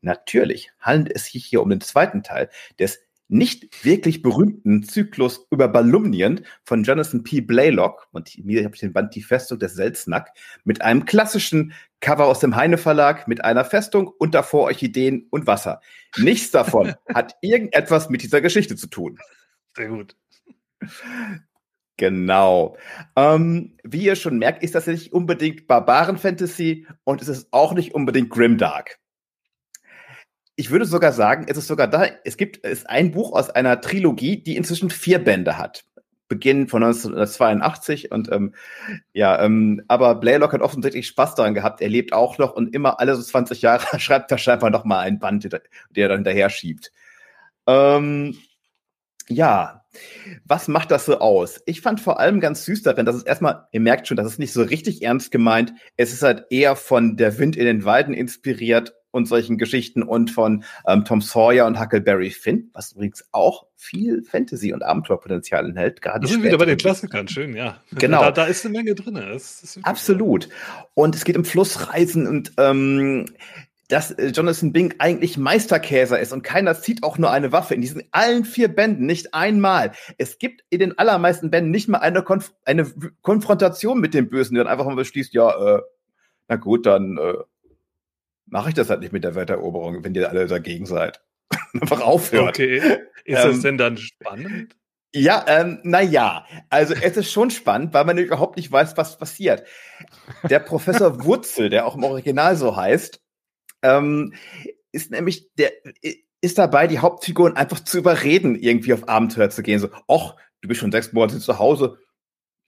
Natürlich handelt es sich hier um den zweiten Teil des nicht wirklich berühmten Zyklus über Balumnien von Jonathan P. Blaylock, und hier habe ich den Band Die Festung des Selznack, mit einem klassischen Cover aus dem Heine Verlag, mit einer Festung und davor Orchideen und Wasser. Nichts davon hat irgendetwas mit dieser Geschichte zu tun. Sehr gut. Genau. Ähm, wie ihr schon merkt, ist das nicht unbedingt Barbaren-Fantasy und es ist auch nicht unbedingt Grimdark ich würde sogar sagen, es ist sogar da, es gibt es ein Buch aus einer Trilogie, die inzwischen vier Bände hat. Beginn von 1982 und ähm, ja, ähm, aber Blaylock hat offensichtlich Spaß daran gehabt. Er lebt auch noch und immer alle so 20 Jahre schreibt er scheinbar noch mal ein Band, der er dann hinterher schiebt. Ähm, ja, was macht das so aus? Ich fand vor allem ganz süß darin, dass es erstmal, ihr merkt schon, das ist nicht so richtig ernst gemeint. Es ist halt eher von Der Wind in den Weiden inspiriert und solchen Geschichten und von ähm, Tom Sawyer und Huckleberry Finn, was übrigens auch viel Fantasy- und Abenteuerpotenzial enthält. Gerade Wir sind wieder bei den Klassikern, schön, ja. Genau. Da, da ist eine Menge drin. Das, das Absolut. Und es geht um Flussreisen und ähm, dass äh, Jonathan Bing eigentlich Meisterkäser ist und keiner zieht auch nur eine Waffe in diesen allen vier Bänden, nicht einmal. Es gibt in den allermeisten Bänden nicht mal eine, Konf eine Konfrontation mit dem Bösen, der dann einfach mal beschließt, ja, äh, na gut, dann äh, mache ich das halt nicht mit der Welteroberung, wenn ihr alle dagegen seid. Einfach aufhört. Okay. Ist ähm, das denn dann spannend? Ja, ähm, naja, also es ist schon spannend, weil man überhaupt nicht weiß, was passiert. Der Professor Wurzel, der auch im Original so heißt, ähm, ist nämlich der ist dabei, die Hauptfiguren einfach zu überreden, irgendwie auf Abenteuer zu gehen. So, ach, du bist schon sechs Monate zu Hause,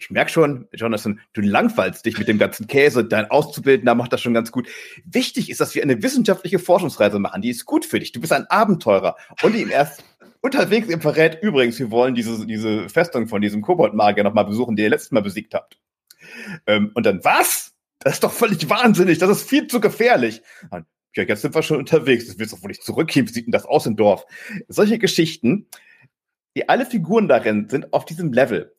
ich merke schon, Jonathan, du langweilst dich mit dem ganzen Käse. Dein Auszubildender macht das schon ganz gut. Wichtig ist, dass wir eine wissenschaftliche Forschungsreise machen. Die ist gut für dich. Du bist ein Abenteurer. Und ihm erst unterwegs im verrät, übrigens, wir wollen diese, diese Festung von diesem Kobold-Magier nochmal besuchen, die ihr letztes Mal besiegt habt. Ähm, und dann, was? Das ist doch völlig wahnsinnig. Das ist viel zu gefährlich. Ja, jetzt sind wir schon unterwegs. Das willst du wohl nicht zurückgehen. Wie sieht denn das aus im Dorf? Solche Geschichten, die alle Figuren darin sind auf diesem Level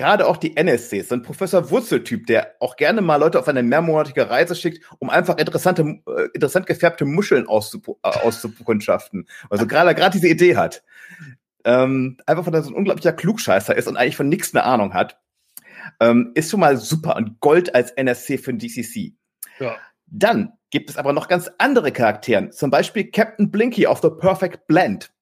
gerade auch die NSCs, so ein Professor Wurzeltyp, der auch gerne mal Leute auf eine mehrmonatige Reise schickt, um einfach interessante, äh, interessant gefärbte Muscheln auszup äh, auszukundschaften. Also gerade gerade diese Idee hat. Ähm, einfach weil er so ein unglaublicher Klugscheißer ist und eigentlich von nichts eine Ahnung hat, ähm, ist schon mal super und Gold als NSC für den DCC. Ja. Dann gibt es aber noch ganz andere Charaktere, zum Beispiel Captain Blinky of the Perfect Blend.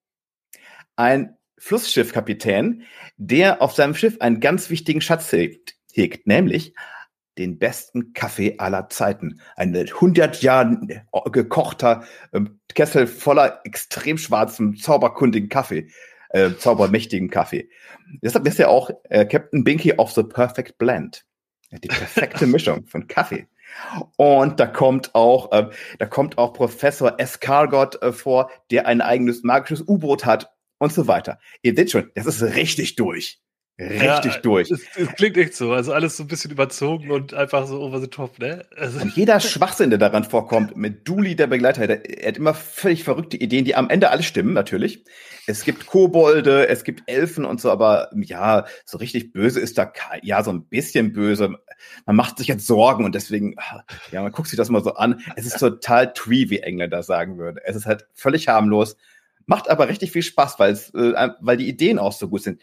Ein Flussschiffkapitän, der auf seinem Schiff einen ganz wichtigen Schatz hegt, nämlich den besten Kaffee aller Zeiten. Ein 100 Jahren äh, gekochter ähm, Kessel voller extrem schwarzem, zauberkundigen Kaffee, äh, zaubermächtigen Kaffee. Deshalb ist er auch äh, Captain Binky of the Perfect Blend. Die perfekte Mischung von Kaffee. Und da kommt auch, äh, da kommt auch Professor Escargot äh, vor, der ein eigenes magisches U-Boot hat und so weiter. Ihr seht schon, das ist richtig durch. Richtig ja, durch. Es, es, klingt echt so. Also alles so ein bisschen überzogen und einfach so over the top, ne? Also und jeder Schwachsinn, der daran vorkommt, mit Dooley, der Begleiter, der, er hat immer völlig verrückte Ideen, die am Ende alle stimmen, natürlich. Es gibt Kobolde, es gibt Elfen und so, aber ja, so richtig böse ist da kein, ja, so ein bisschen böse. Man macht sich jetzt Sorgen und deswegen, ja, man guckt sich das mal so an. Es ist total twee, wie Engländer sagen würden. Es ist halt völlig harmlos Macht aber richtig viel Spaß, weil äh, weil die Ideen auch so gut sind.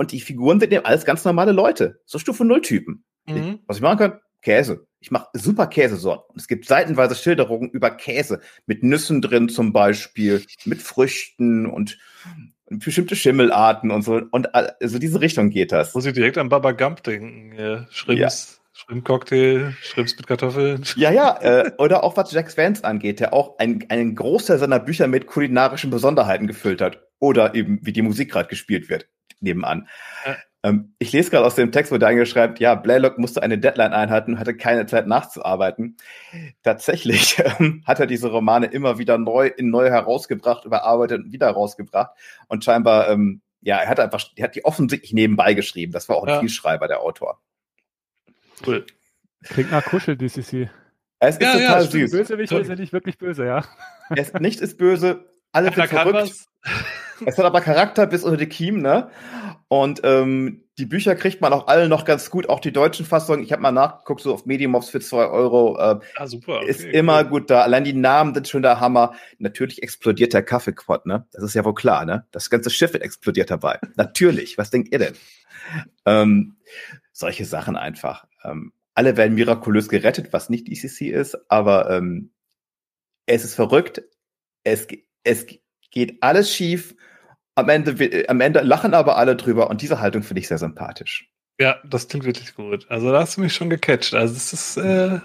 Und die Figuren sind eben alles ganz normale Leute. So Stufe Null Typen. Mhm. Was ich machen kann? Käse. Ich mache super Käsesorten. Und es gibt seitenweise Schilderungen über Käse. Mit Nüssen drin zum Beispiel, mit Früchten und, bestimmte Schimmelarten und so. Und also diese Richtung geht das. Muss ich direkt an Baba Gump denken. Ja, Schrimps. Ja. Schrimpcocktail, Schrimps mit Kartoffeln. Ja, ja, äh, oder auch was Jack Vance angeht, der auch ein, einen Großteil seiner Bücher mit kulinarischen Besonderheiten gefüllt hat. Oder eben, wie die Musik gerade gespielt wird, nebenan. Ja. Ähm, ich lese gerade aus dem Text, wo Daniel schreibt, ja, Blaylock musste eine Deadline einhalten, hatte keine Zeit nachzuarbeiten. Tatsächlich ähm, hat er diese Romane immer wieder neu in neu herausgebracht, überarbeitet und wieder herausgebracht. Und scheinbar, ähm, ja, er hat einfach, er hat die offensichtlich nebenbei geschrieben. Das war auch ein ja. Vielschreiber, der Autor. Cool. Klingt nach Kuschel-DCC. Es ist ja, total ja, süß. Bösewicht ist ja nicht wirklich böse, ja. Es, nichts ist böse, alle sind verrückt. Es hat aber Charakter bis unter die Kiemen, ne? Und ähm, die Bücher kriegt man auch alle noch ganz gut, auch die deutschen Fassungen. Ich habe mal nachgeguckt, so auf Mediumobs für zwei Euro. Äh, ah, super. Okay, ist immer cool. gut da. Allein die Namen sind schon der Hammer. Natürlich explodiert der Kaffeequad, ne? Das ist ja wohl klar, ne? Das ganze Schiff wird explodiert dabei. Natürlich. Was denkt ihr denn? Ähm, solche Sachen einfach. Ähm, alle werden mirakulös gerettet, was nicht ECC ist, aber ähm, es ist verrückt. Es, es geht alles schief am Ende, am Ende lachen aber alle drüber und diese Haltung finde ich sehr sympathisch. Ja, das klingt wirklich gut. Also da hast du mich schon gecatcht. Also es ist, äh,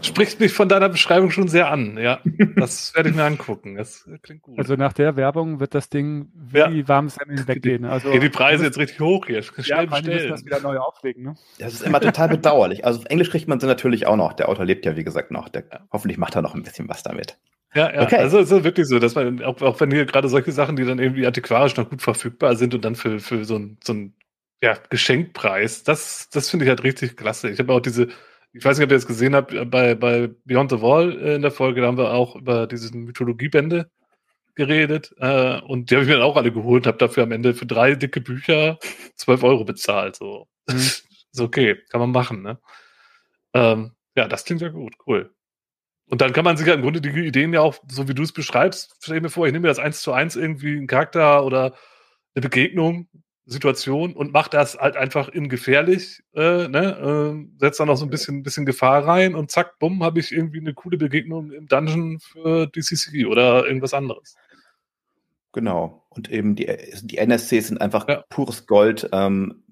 spricht mich von deiner Beschreibung schon sehr an. Ja, das werde ich mir angucken. Das klingt gut. Also nach der Werbung wird das Ding wie ja. warmes Semmeln weggehen. Also Gehen die Preise jetzt richtig hoch hier. Schnell ja, bestellen. das wieder neu auflegen. Ne? Das ist immer total bedauerlich. Also auf Englisch kriegt man sie natürlich auch noch. Der Autor lebt ja, wie gesagt, noch. Der. Hoffentlich macht er noch ein bisschen was damit. Ja, ja. Okay. Also es ist wirklich so, dass man, auch, auch wenn hier gerade solche Sachen, die dann irgendwie antiquarisch noch gut verfügbar sind und dann für, für so ein, so ein ja, Geschenkpreis, das, das finde ich halt richtig klasse. Ich habe auch diese, ich weiß nicht, ob ihr das gesehen habt, bei, bei Beyond the Wall äh, in der Folge, da haben wir auch über diese Mythologiebände geredet äh, und die habe ich mir dann auch alle geholt, habe dafür am Ende für drei dicke Bücher 12 Euro bezahlt. So. Mhm. ist okay, kann man machen, ne? Ähm, ja, das klingt ja gut, cool. Und dann kann man sich ja im Grunde die Ideen ja auch, so wie du es beschreibst, stell mir vor, ich nehme mir das eins zu eins irgendwie einen Charakter oder eine Begegnung, Situation und mache das halt einfach in gefährlich, äh, ne, äh, setzt dann noch so ein bisschen, bisschen Gefahr rein und zack, bumm, habe ich irgendwie eine coole Begegnung im Dungeon für DCC oder irgendwas anderes. Genau. Und eben die, die NSCs sind einfach ja. pures Gold. Ähm,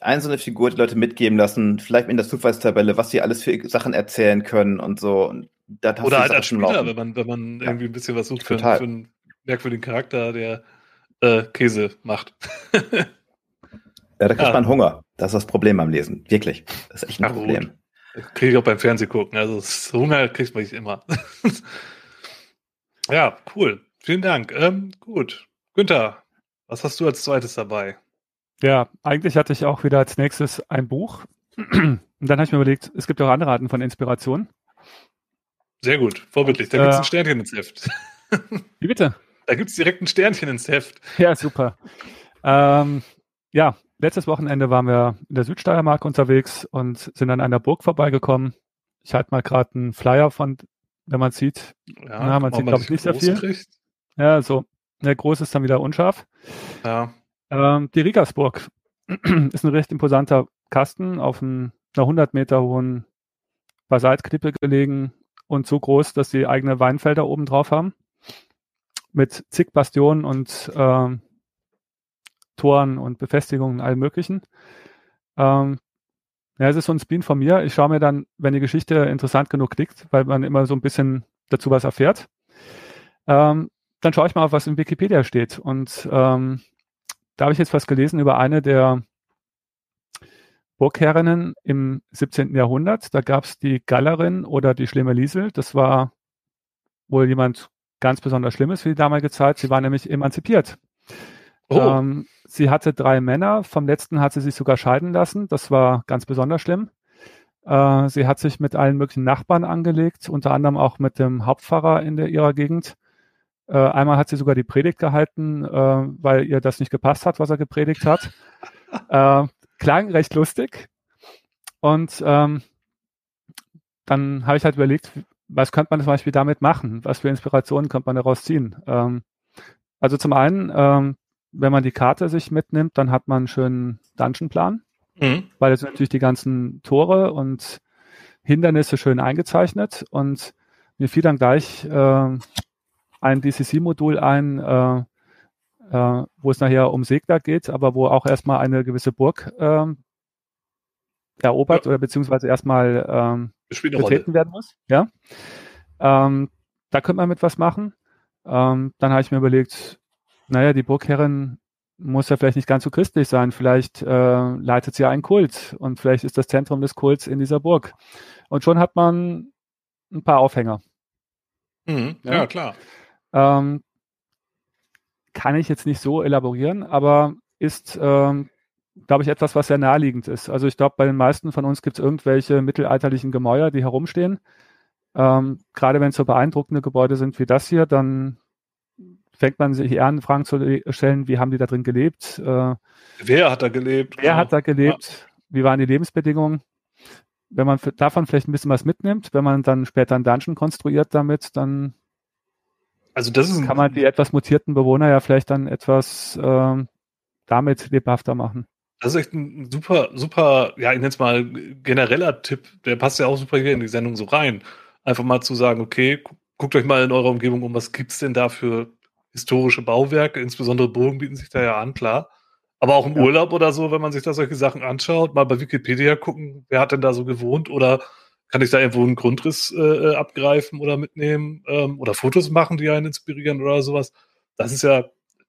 einzelne Figur die Leute mitgeben lassen, vielleicht in der Zufallstabelle, was sie alles für Sachen erzählen können und so. Und oder halt als Spieler, wenn man, wenn man ja. irgendwie ein bisschen was sucht für, für, einen merkwürdigen Charakter, der äh, Käse macht. ja, da kriegt ja. man Hunger. Das ist das Problem beim Lesen. Wirklich. Das ist echt ein Ach, Problem. Kriege ich auch beim Fernsehen gucken. Also Hunger kriegt man nicht immer. ja, cool. Vielen Dank. Ähm, gut. Günther, was hast du als zweites dabei? Ja, eigentlich hatte ich auch wieder als nächstes ein Buch. Und dann habe ich mir überlegt, es gibt auch andere Arten von Inspiration. Sehr gut, vorbildlich. Da gibt es ein äh, Sternchen ins Heft. Wie bitte? Da gibt es direkt ein Sternchen ins Heft. Ja, super. Ähm, ja, letztes Wochenende waren wir in der Südsteiermark unterwegs und sind an einer Burg vorbeigekommen. Ich halte mal gerade einen Flyer von, wenn man sieht. Ja, Na, man sieht, glaube ich, nicht sehr viel. Kriegt. Ja, so. Der groß ist dann wieder unscharf. Ja. Ähm, die Rigasburg ist ein recht imposanter Kasten auf einer 100 Meter hohen Basaltklippe gelegen, und so groß, dass sie eigene Weinfelder oben drauf haben. Mit zig Bastionen und ähm, Toren und Befestigungen, allem möglichen. Ähm, ja, es ist so ein Spin von mir. Ich schaue mir dann, wenn die Geschichte interessant genug klickt, weil man immer so ein bisschen dazu was erfährt, ähm, dann schaue ich mal, was in Wikipedia steht. Und ähm, da habe ich jetzt was gelesen über eine der Burgherrinnen im 17. Jahrhundert. Da gab es die Gallerin oder die schlimme Liesel. Das war wohl jemand ganz besonders Schlimmes für die damalige Zeit. Sie war nämlich emanzipiert. Oh. Ähm, sie hatte drei Männer. Vom letzten hat sie sich sogar scheiden lassen. Das war ganz besonders schlimm. Äh, sie hat sich mit allen möglichen Nachbarn angelegt, unter anderem auch mit dem Hauptpfarrer in der, ihrer Gegend. Äh, einmal hat sie sogar die Predigt gehalten, äh, weil ihr das nicht gepasst hat, was er gepredigt hat. Klang recht lustig. Und ähm, dann habe ich halt überlegt, was könnte man zum Beispiel damit machen? Was für Inspirationen könnte man daraus ziehen? Ähm, also zum einen, ähm, wenn man die Karte sich mitnimmt, dann hat man einen schönen Dungeonplan, mhm. weil es natürlich die ganzen Tore und Hindernisse schön eingezeichnet und mir fiel dann gleich äh, ein DCC-Modul ein, äh, äh, wo es nachher um Segler geht, aber wo auch erstmal eine gewisse Burg ähm, erobert ja. oder beziehungsweise erstmal ähm, betreten werden muss. Ja. Ähm, da könnte man mit was machen. Ähm, dann habe ich mir überlegt, naja, die Burgherrin muss ja vielleicht nicht ganz so christlich sein. Vielleicht äh, leitet sie ja einen Kult und vielleicht ist das Zentrum des Kults in dieser Burg. Und schon hat man ein paar Aufhänger. Mhm, ja? ja? klar. Ähm, kann ich jetzt nicht so elaborieren, aber ist ähm, glaube ich, etwas, was sehr naheliegend ist. Also ich glaube, bei den meisten von uns gibt es irgendwelche mittelalterlichen Gemäuer, die herumstehen. Ähm, gerade wenn es so beeindruckende Gebäude sind wie das hier, dann fängt man sich eher an, Fragen zu stellen, wie haben die da drin gelebt? Äh, wer hat da gelebt? Wer ja. hat da gelebt? Wie waren die Lebensbedingungen? Wenn man davon vielleicht ein bisschen was mitnimmt, wenn man dann später einen Dungeon konstruiert damit, dann also das ist kann man die etwas mutierten Bewohner ja vielleicht dann etwas äh, damit lebhafter machen. Das ist echt ein super, super, ja, ich nenne es mal genereller Tipp, der passt ja auch super hier in die Sendung so rein. Einfach mal zu sagen, okay, guckt euch mal in eurer Umgebung um, was gibt es denn da für historische Bauwerke, insbesondere Burgen bieten sich da ja an, klar. Aber auch im ja. Urlaub oder so, wenn man sich da solche Sachen anschaut, mal bei Wikipedia gucken, wer hat denn da so gewohnt oder kann ich da irgendwo einen Grundriss äh, äh, abgreifen oder mitnehmen ähm, oder Fotos machen, die einen inspirieren oder sowas. Das ist ja,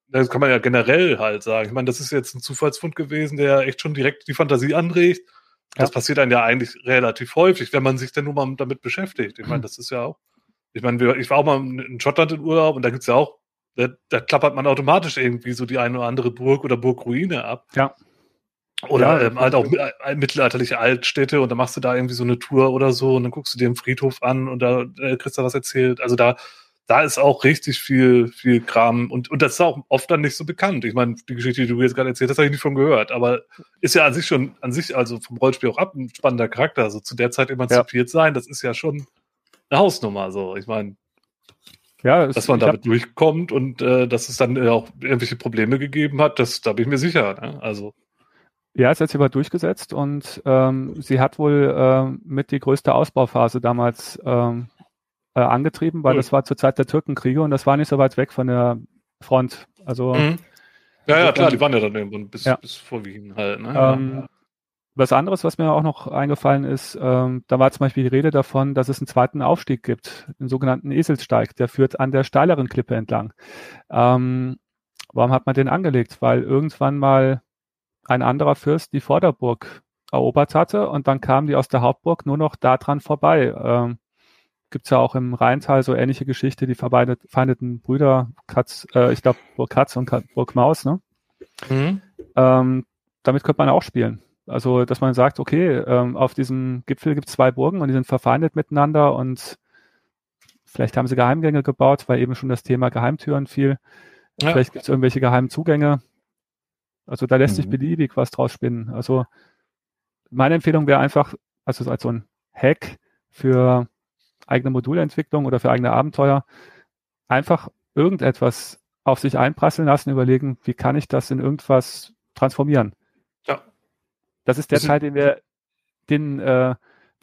das kann man ja generell halt sagen. Ich meine, das ist jetzt ein Zufallsfund gewesen, der echt schon direkt die Fantasie anregt. Das ja. passiert dann ja eigentlich relativ häufig, wenn man sich denn nur mal damit beschäftigt. Ich meine, das ist ja auch, ich meine, ich war auch mal in Schottland in Urlaub und da gibt's ja auch da, da, klappert man automatisch irgendwie so die eine oder andere Burg oder Burgruine ab. Ja. Oder ja, ähm, halt auch äh, mittelalterliche Altstädte und dann machst du da irgendwie so eine Tour oder so und dann guckst du dir den Friedhof an und da äh, kriegst du was erzählt. Also da, da ist auch richtig viel, viel Kram und, und das ist auch oft dann nicht so bekannt. Ich meine, die Geschichte, die du jetzt gerade erzählt hast, habe ich nicht von gehört, aber ist ja an sich schon, an sich, also vom Rollspiel auch ab, ein spannender Charakter. Also zu der Zeit emanzipiert ja. sein, das ist ja schon eine Hausnummer. So, ich meine, ja, dass man damit durchkommt und äh, dass es dann auch irgendwelche Probleme gegeben hat, das, da bin ich mir sicher. Ne? Also. Ja, es hat sich aber durchgesetzt und ähm, sie hat wohl äh, mit die größte Ausbauphase damals ähm, äh, angetrieben, weil cool. das war zur Zeit der Türkenkriege und das war nicht so weit weg von der Front. Also mhm. Ja, ja, klar, die waren ja dann irgendwann bis, ja. bis vor Wien halt. Ne? Ähm, was anderes, was mir auch noch eingefallen ist, ähm, da war zum Beispiel die Rede davon, dass es einen zweiten Aufstieg gibt, den sogenannten Eselssteig, der führt an der steileren Klippe entlang. Ähm, warum hat man den angelegt? Weil irgendwann mal ein anderer Fürst die Vorderburg erobert hatte und dann kamen die aus der Hauptburg nur noch daran vorbei. Ähm, Gibt es ja auch im Rheintal so ähnliche Geschichte, die verfeindeten Brüder, Katz, äh, ich glaube Burg Katz und Burg Maus, ne? Mhm. Ähm, damit könnte man auch spielen. Also, dass man sagt, okay, ähm, auf diesem Gipfel gibt es zwei Burgen und die sind verfeindet miteinander und vielleicht haben sie Geheimgänge gebaut, weil eben schon das Thema Geheimtüren fiel. Ja. Vielleicht gibt es irgendwelche geheimen Zugänge. Also da lässt mhm. sich beliebig was draus spinnen. Also meine Empfehlung wäre einfach, also als so ein Hack für eigene Modulentwicklung oder für eigene Abenteuer, einfach irgendetwas auf sich einprasseln lassen, überlegen, wie kann ich das in irgendwas transformieren. Das ist der das Teil, den wir, den äh,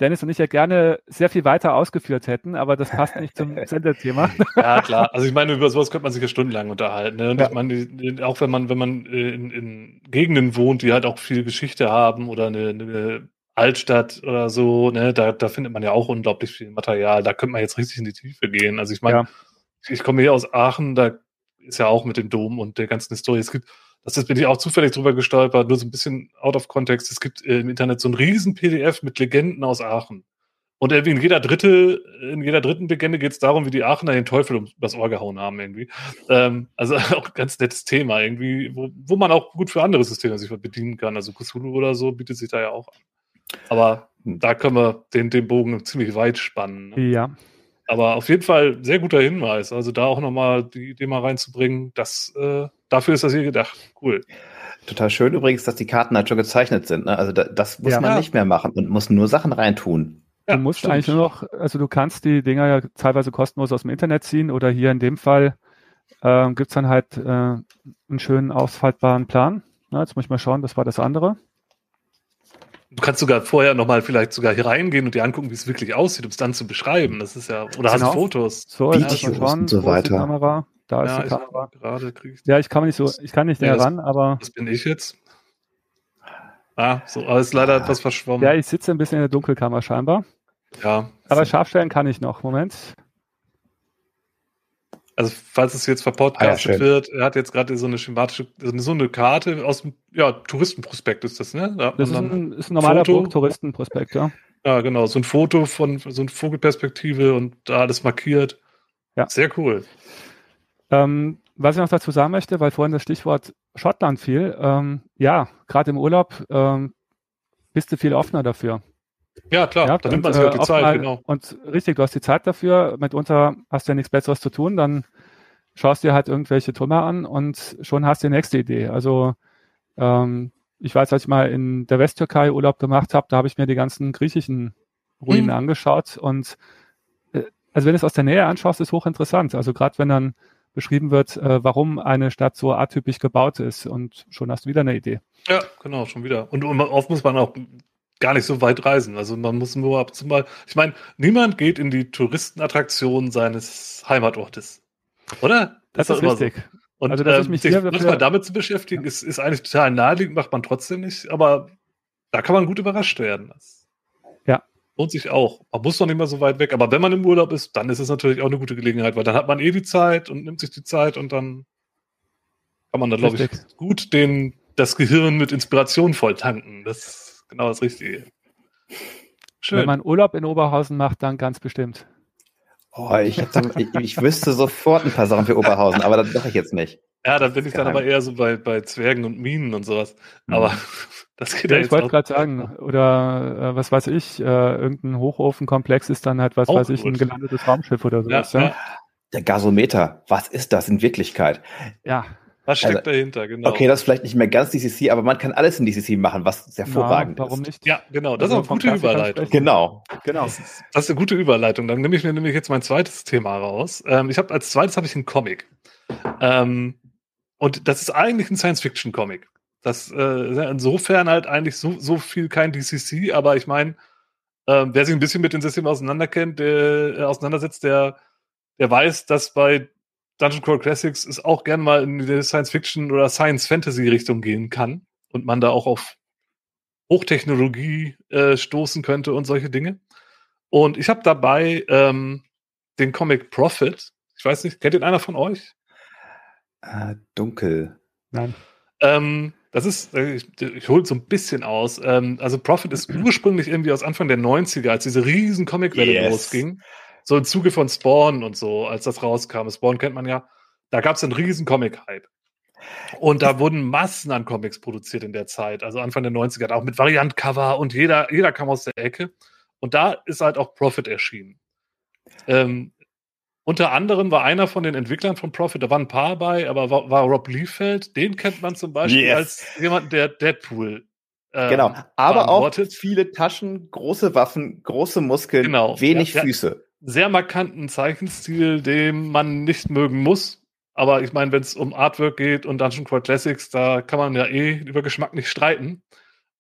Dennis und ich ja gerne sehr viel weiter ausgeführt hätten, aber das passt nicht zum Sendethema. Ja, klar. Also ich meine, über sowas könnte man sich ja stundenlang unterhalten. Ne? Und ja. ich meine, auch wenn man, wenn man in, in Gegenden wohnt, die halt auch viel Geschichte haben oder eine, eine Altstadt oder so, ne, da, da findet man ja auch unglaublich viel Material. Da könnte man jetzt richtig in die Tiefe gehen. Also ich meine, ja. ich komme hier aus Aachen, da ist ja auch mit dem Dom und der ganzen Historie. Es gibt das ist, bin ich auch zufällig drüber gestolpert, nur so ein bisschen out of context. Es gibt äh, im Internet so ein riesen PDF mit Legenden aus Aachen. Und in jeder dritte, in jeder dritten Legende geht es darum, wie die Aachener den Teufel um das Ohr gehauen haben, irgendwie. Ähm, also auch ein ganz nettes Thema, irgendwie, wo, wo man auch gut für andere Systeme sich bedienen kann. Also Cthulhu oder so bietet sich da ja auch an. Aber da können wir den, den Bogen ziemlich weit spannen. Ne? Ja. Aber auf jeden Fall sehr guter Hinweis. Also da auch nochmal die Idee mal reinzubringen, das, äh, dafür ist das hier gedacht. Cool. Total schön übrigens, dass die Karten halt schon gezeichnet sind. Ne? Also da, das muss ja. man nicht mehr machen und muss nur Sachen reintun. Du musst stimmt. eigentlich nur noch, also du kannst die Dinger ja teilweise kostenlos aus dem Internet ziehen oder hier in dem Fall äh, gibt es dann halt äh, einen schönen ausfaltbaren Plan. Na, jetzt muss ich mal schauen, das war das andere. Du kannst sogar vorher nochmal vielleicht sogar hier reingehen und dir angucken, wie es wirklich aussieht, um es dann zu beschreiben. Das ist ja, oder genau. hast du genau. Fotos? So, Videos und so weiter. Kamera. Da ja, ist die Kamera. Gerade krieg ich ja, ich kann nicht so, ich kann nicht näher ran, aber. Das bin ich jetzt. Ah, so, aber ist leider etwas verschwommen. Ja, ich sitze ein bisschen in der Dunkelkammer scheinbar. Ja. Aber scharf kann ich noch. Moment. Also, falls es jetzt verpodcastet ah, ja, wird, er hat jetzt gerade so eine schematische, so eine Karte aus dem ja, Touristenprospekt ist das, ne? Da das ist ein, ist ein normaler Touristenprospekt, ja. Ja, genau. So ein Foto von so einer Vogelperspektive und da alles markiert. Ja. Sehr cool. Ähm, was ich noch dazu sagen möchte, weil vorhin das Stichwort Schottland viel. Ähm, ja, gerade im Urlaub ähm, bist du viel offener dafür. Ja, klar, Ja, da nimmt man und, sich auch äh, die oft Zeit, mal- genau. Und richtig, du hast die Zeit dafür. Mitunter hast du ja nichts Besseres zu tun, dann schaust dir halt irgendwelche Trümmer an und schon hast du die nächste Idee. Also ähm, ich weiß, als ich mal in der Westtürkei Urlaub gemacht habe, da habe ich mir die ganzen griechischen Ruinen Mhm. angeschaut und äh, also wenn du es aus der Nähe anschaust, ist hochinteressant. Also gerade wenn dann beschrieben wird, äh, warum eine Stadt so atypisch gebaut ist und schon hast du wieder eine Idee. Ja, genau, schon wieder. Und, und oft muss man auch gar nicht so weit reisen. Also man muss nur ab und zu mal. Ich meine, niemand geht in die Touristenattraktion seines Heimatortes. Oder? Das, doch ist so. richtig. Und Also, ich ähm, sich manchmal damit zu beschäftigen, ist, ist eigentlich total naheliegend, macht man trotzdem nicht, aber da kann man gut überrascht werden. Das Ja. lohnt sich auch. Man muss doch nicht mal so weit weg, aber wenn man im Urlaub ist, dann ist es natürlich auch eine gute Gelegenheit, weil dann hat man eh die Zeit und nimmt sich die Zeit und dann kann man da, glaube ich, gut den, das Gehirn mit Inspiration voll tanken. Das ist genau das Richtige. Wenn Schön. man Urlaub in Oberhausen macht, dann ganz bestimmt. Oh, ich, hätte, dann- ich, ich wüsste sofort ein paar Sachen für Oberhausen, aber das mache ich jetzt nicht. ja, da bin ich dann aber eher so bei, bei Zwergen und Minen und sowas. Mhm. Aber das geht Ja, ja, ich jetzt wollte gerade sagen, oder äh, was weiß ich, äh, irgendein Hochofenkomplex ist dann halt, was Auch weiß ich, ein gut. gelandetes Raumschiff oder Ja, sowas. Ja, ja. Der Gasometer, was ist das in Wirklichkeit? ja. Was steckt Also, dahinter, genau. Okay, das ist vielleicht nicht mehr ganz DCC, aber man kann alles in DCC machen, was hervorragend Na, warum ist. nicht? Ja, genau, das Also ist eine gute Überleitung. Genau. Genau. Das ist, das ist eine gute Überleitung. Dann nehme ich mir nämlich jetzt mein zweites Thema raus. Ähm, ich habe als zweites habe ich einen Comic. Ähm, und das ist eigentlich ein Science-Fiction-Comic. Das äh, insofern halt eigentlich so, so viel kein DCC, aber ich meine, ähm, wer sich ein bisschen mit dem System auseinanderkennt, der, äh, auseinandersetzt, der, der weiß, dass bei Dungeon Crawl Classics es auch gern mal in die Science-Fiction oder Science-Fantasy-Richtung gehen kann und man da auch auf Hochtechnologie äh, stoßen könnte und solche Dinge. Und ich habe dabei ähm, den Comic Prophet. Ich weiß nicht, kennt den einer von euch? Äh, dunkel. Nein. Ähm, das ist, äh, ich, ich hole so ein bisschen aus. Ähm, also Prophet ist ursprünglich irgendwie aus Anfang der 90er, als diese riesen Comicwelle Yes. losging. So im Zuge von Spawn und so, als das rauskam. Spawn kennt man ja. Da gab es einen riesen Comic-Hype. Und da wurden Massen an Comics produziert in der Zeit, also Anfang der 90er, auch mit Variant-Cover und jeder, jeder kam aus der Ecke. Und da ist halt auch Prophet erschienen. Ähm, unter anderem war einer von den Entwicklern von Prophet, da waren ein paar bei, aber war, war Rob Liefeld. Den kennt man zum Beispiel Yes. als jemand, der Deadpool. ähm, Genau. Aber auch viele Taschen, große Waffen, große Muskeln, Genau. wenig ja. Füße. Sehr markanten Zeichenstil, den man nicht mögen muss. Aber ich meine, wenn es um Artwork geht und Dungeon Crawl Classics, da kann man ja eh über Geschmack nicht streiten.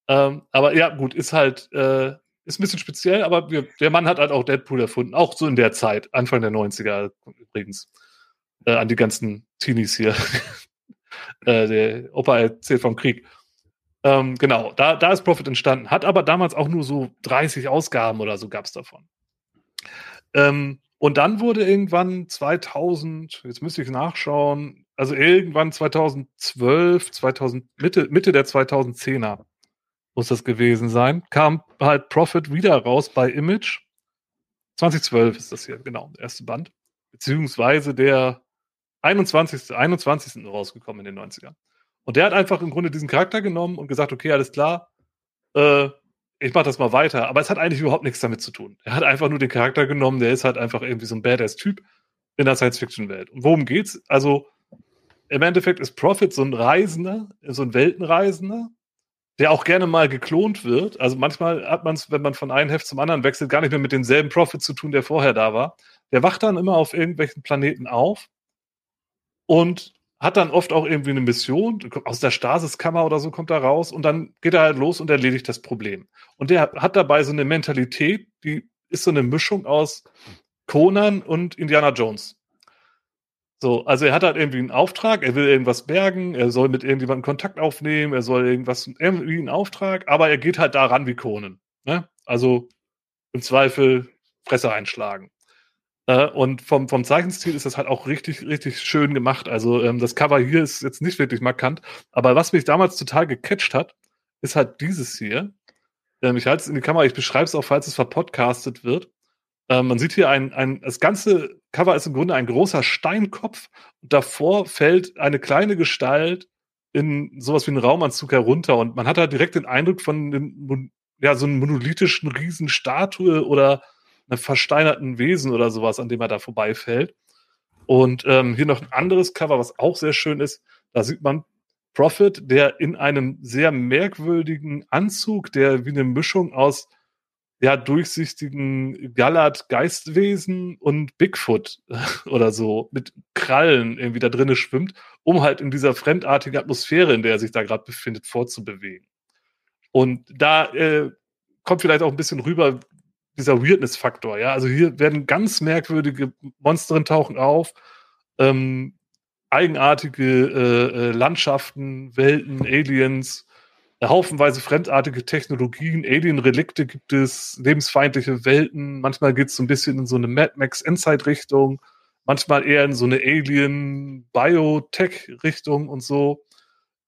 Ähm, aber ja, gut, ist halt, äh, ist ein bisschen speziell, aber wir, der Mann hat halt auch Deadpool erfunden, auch so in der Zeit, Anfang der 90er übrigens. Äh, an die ganzen Teenies hier. äh, der Opa erzählt vom Krieg. Ähm, genau, da, da ist Profit entstanden. Hat aber damals auch nur so 30 Ausgaben oder so gab es davon. Ähm, und dann wurde irgendwann 2000, jetzt müsste ich nachschauen, also irgendwann 2012, 2000, Mitte, Mitte der 2010er muss das gewesen sein, kam halt Profit wieder raus bei Image. 2012 ist das hier, genau, der erste Band. Beziehungsweise der 21. 21. rausgekommen in den 90ern. Und der hat einfach im Grunde diesen Charakter genommen und gesagt, okay, alles klar, äh, ich mach das mal weiter. Aber es hat eigentlich überhaupt nichts damit zu tun. Er hat einfach nur den Charakter genommen, der ist halt einfach irgendwie so ein Badass-Typ in der Science-Fiction-Welt. Und worum geht's? Also, im Endeffekt ist Prophet so ein Reisender, so ein Weltenreisender, der auch gerne mal geklont wird. Also manchmal hat man es, wenn man von einem Heft zum anderen wechselt, gar nicht mehr mit demselben Prophet zu tun, der vorher da war. Der wacht dann immer auf irgendwelchen Planeten auf und hat dann oft auch irgendwie eine Mission, aus der Stasiskammer oder so kommt er raus und dann geht er halt los und erledigt das Problem. Und der hat dabei so eine Mentalität, die ist so eine Mischung aus Conan und Indiana Jones. So, also er hat halt irgendwie einen Auftrag, er will irgendwas bergen, er soll mit irgendjemandem Kontakt aufnehmen, er soll irgendwas, irgendwie einen Auftrag, aber er geht halt daran wie Conan. Ne? Also im Zweifel Fresse einschlagen. Äh, und vom, vom Zeichenstil ist das halt auch richtig, richtig schön gemacht. Also ähm, das Cover hier ist jetzt nicht wirklich markant, aber was mich damals total gecatcht hat, ist halt dieses hier. Ähm, ich halte es in die Kamera, ich beschreibe es auch, falls es verpodcastet wird. Ähm, man sieht hier ein, ein, das ganze Cover ist im Grunde ein großer Steinkopf davor fällt eine kleine Gestalt in sowas wie einen Raumanzug herunter und man hat da direkt den Eindruck von den, ja, so einem monolithischen Riesenstatue oder einem versteinerten Wesen oder sowas, an dem er da vorbeifällt. Und ähm, hier noch ein anderes Cover, was auch sehr schön ist. Da sieht man Prophet, der in einem sehr merkwürdigen Anzug, der wie eine Mischung aus ja, durchsichtigen Gallert Geistwesen und Bigfoot oder so mit Krallen irgendwie da drinnen schwimmt, um halt in dieser fremdartigen Atmosphäre, in der er sich da gerade befindet, vorzubewegen. Und da äh, kommt vielleicht auch ein bisschen rüber dieser Weirdness-Faktor, ja. Also hier werden ganz merkwürdige Monster tauchen auf, ähm, eigenartige äh, äh, Landschaften, Welten, Aliens, haufenweise fremdartige Technologien, Alien-Relikte gibt es, lebensfeindliche Welten. Manchmal geht es so ein bisschen in so eine Mad Max Endzeit-Richtung, manchmal eher in so eine Alien-Biotech-Richtung und so.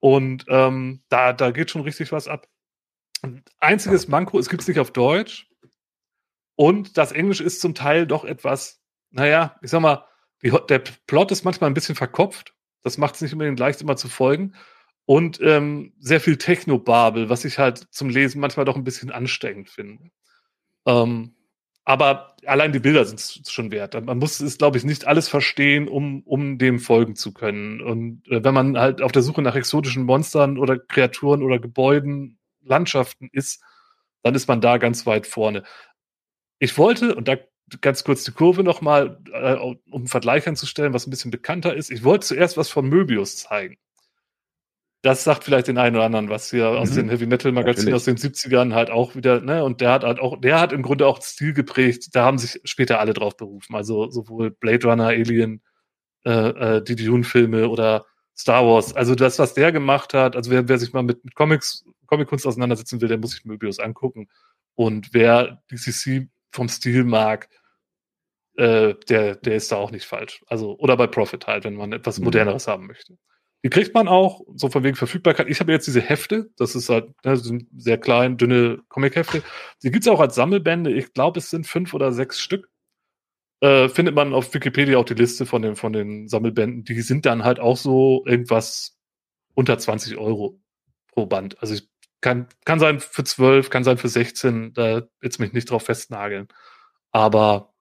Und ähm, da, da geht schon richtig was ab. Einziges Manko, es gibt es nicht auf Deutsch. Und das Englisch ist zum Teil doch etwas, naja, ich sag mal, der Plot ist manchmal ein bisschen verkopft. Das macht es nicht unbedingt leicht, immer zu folgen und ähm, sehr viel Technobabel, was ich halt zum Lesen manchmal doch ein bisschen anstrengend finde. Ähm, aber allein die Bilder sind es schon wert. Man muss es, glaube ich, nicht alles verstehen, um, um dem folgen zu können. Und äh, wenn man halt auf der Suche nach exotischen Monstern oder Kreaturen oder Gebäuden, Landschaften ist, dann ist man da ganz weit vorne. Ich wollte, und da ganz kurz die Kurve nochmal, äh, um einen Vergleich anzustellen, was ein bisschen bekannter ist, ich wollte zuerst was von Möbius zeigen. Das sagt vielleicht den einen oder anderen, was hier mhm. aus den Heavy Metal Magazinen aus den 70ern halt auch wieder, ne, und der hat halt auch, der hat im Grunde auch Stil geprägt, da haben sich später alle drauf berufen, also sowohl Blade Runner, Alien, äh, äh, die Dune-Filme oder Star Wars, also das, was der gemacht hat, also wer, wer sich mal mit, mit Comics, Comic-Kunst auseinandersetzen will, der muss sich Möbius angucken. Und wer DCC vom Stil mag, äh, der, der ist da auch nicht falsch. Also, oder bei Profit halt, wenn man etwas mhm. moderneres haben möchte. Die kriegt man auch, so von wegen Verfügbarkeit. Ich habe jetzt diese Hefte, das ist halt ne, sind sehr klein, dünne Comic-Hefte. Die gibt's auch als Sammelbände. Ich glaube, es sind fünf oder sechs Stück. Äh, findet man auf Wikipedia auch die Liste von den, von den Sammelbänden. Die sind dann halt auch so irgendwas unter 20 Euro pro Band. Also ich kann, kann sein für 12, kann sein für 16, da jetzt mich nicht drauf festnageln. Aber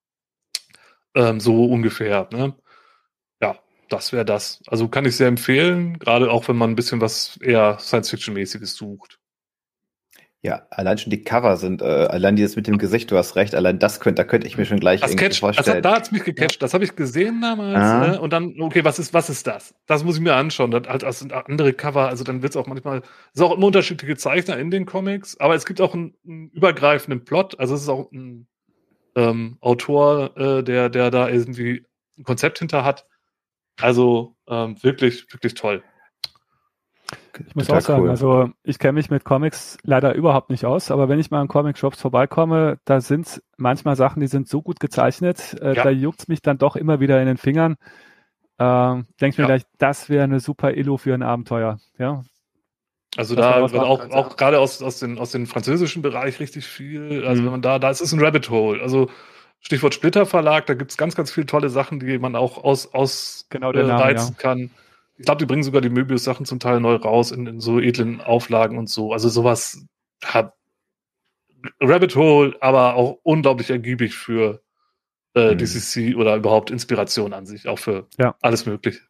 ähm, so ungefähr. Ne? das wäre das. Also kann ich sehr empfehlen, gerade auch wenn man ein bisschen was eher Science-Fiction-mäßiges sucht. Ja, allein schon die Cover sind, äh, allein dieses mit dem Gesicht, du hast recht, allein das könnte, da könnte ich mir schon gleich das irgendwie catch, vorstellen. Das, da hat's mich gecatcht, das habe ich gesehen damals, ah. ne? und dann, okay, was ist, was ist das? Das muss ich mir anschauen, das, halt, das sind andere Cover, also dann wird's auch manchmal, es ist auch immer unterschiedliche Zeichner in den Comics, aber es gibt auch einen, einen übergreifenden Plot, also es ist auch ein ähm, Autor, äh, der, der da irgendwie ein Konzept hinter hat, also ähm, wirklich, wirklich toll. Ich muss auch sagen, cool. also ich kenne mich mit Comics leider überhaupt nicht aus, aber wenn ich mal in Comic-Shops vorbeikomme, da sind manchmal Sachen, die sind so gut gezeichnet, äh, ja. da juckt mich dann doch immer wieder in den Fingern. Ähm, Denke mir ja. gleich, das wäre eine super Illu für ein Abenteuer. Ja. Also das da wird auch, auch gerade aus, aus, den, aus dem französischen Bereich richtig viel. Also mhm. wenn man da, da ist es ein Rabbit Hole. Also Stichwort Splitter Verlag, da gibt es ganz, ganz viele tolle Sachen, die man auch aus, aus genau äh, Name, reizen ja. kann. Ich glaube, die bringen sogar die Möbius-Sachen zum Teil neu raus in, in, so edlen Auflagen und so. Also sowas hat Rabbit Hole, aber auch unglaublich ergiebig für äh, hm. DCC oder überhaupt Inspiration an sich, auch für ja. alles Mögliche.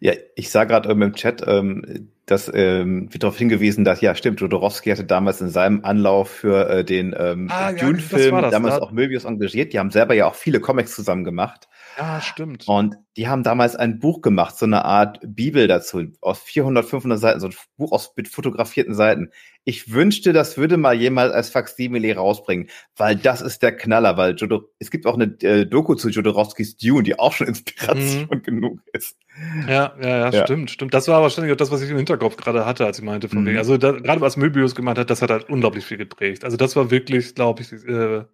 Ja, ich sah gerade ähm, im Chat, ähm, dass ähm, wird darauf hingewiesen, dass ja stimmt, Jodorowsky hatte damals in seinem Anlauf für äh, den ähm, ah, Dune-Film ja, damals da. auch Möbius engagiert. Die haben selber ja auch viele Comics zusammen gemacht. Ja, stimmt. Und die haben damals ein Buch gemacht, so eine Art Bibel dazu, aus 400, 500 Seiten, so ein Buch aus mit fotografierten Seiten. Ich wünschte, das würde mal jemand als Faximile rausbringen, weil das ist der Knaller, weil Jodo, es gibt auch eine äh, Doku zu Jodorowskis Dune, die auch schon Inspiration mhm. genug ist. Ja, ja, ja, ja, stimmt, stimmt. Das war wahrscheinlich auch das, was ich im Hinterkopf gerade hatte, als ich meinte, von mhm. wegen. Also da, gerade was Möbius gemeint hat, das hat halt unglaublich viel geprägt. Also das war wirklich, glaube ich, äh,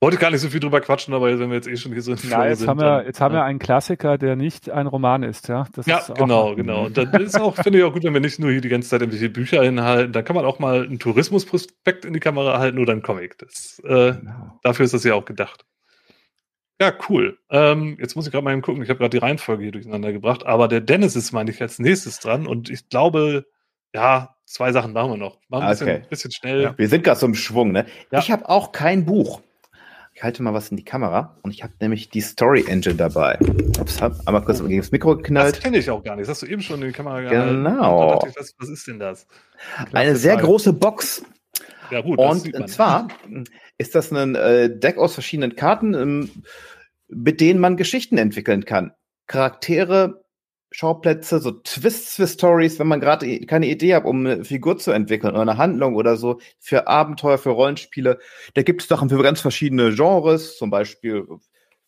wollte gar nicht so viel drüber quatschen, aber wenn wir jetzt eh schon hier so in Ja, jetzt sind, haben wir, jetzt haben wir einen Klassiker, der nicht ein Roman ist, ja. Das ja, ist genau, genau. Und dann ist auch, finde ich auch gut, wenn wir nicht nur hier die ganze Zeit irgendwelche Bücher hinhalten, dann kann man auch mal einen Tourismusprospekt in die Kamera halten oder einen Comic. Das, äh, genau. Dafür ist das ja auch gedacht. Ja, cool. Ähm, jetzt muss ich gerade mal gucken. Ich habe gerade die Reihenfolge hier durcheinander gebracht. Aber der Dennis ist, meine ich, als nächstes dran. Und ich glaube, ja, zwei Sachen machen wir noch. Machen ein bisschen, Okay. bisschen schnell. Ja. Wir sind gerade so im Schwung, ne? Ja. Ich habe auch kein Buch. Ich halte mal was in die Kamera und ich habe nämlich die Story Engine dabei. Ups, hab einmal kurz gegen das Mikro Das geknallt. kenne ich auch gar nicht. Das hast du eben schon in die Kamera gehalten. Genau. Ich, was, was ist denn das? Eine sehr Teil. große Box. Ja, gut. das Und sieht man. zwar ist das ein äh, Deck aus verschiedenen Karten, ähm, mit denen man Geschichten entwickeln kann. Charaktere, Schauplätze, so Twists für Stories, wenn man gerade keine Idee hat, um eine Figur zu entwickeln oder eine Handlung oder so, für Abenteuer, für Rollenspiele. Da gibt es Sachen für ganz verschiedene Genres, zum Beispiel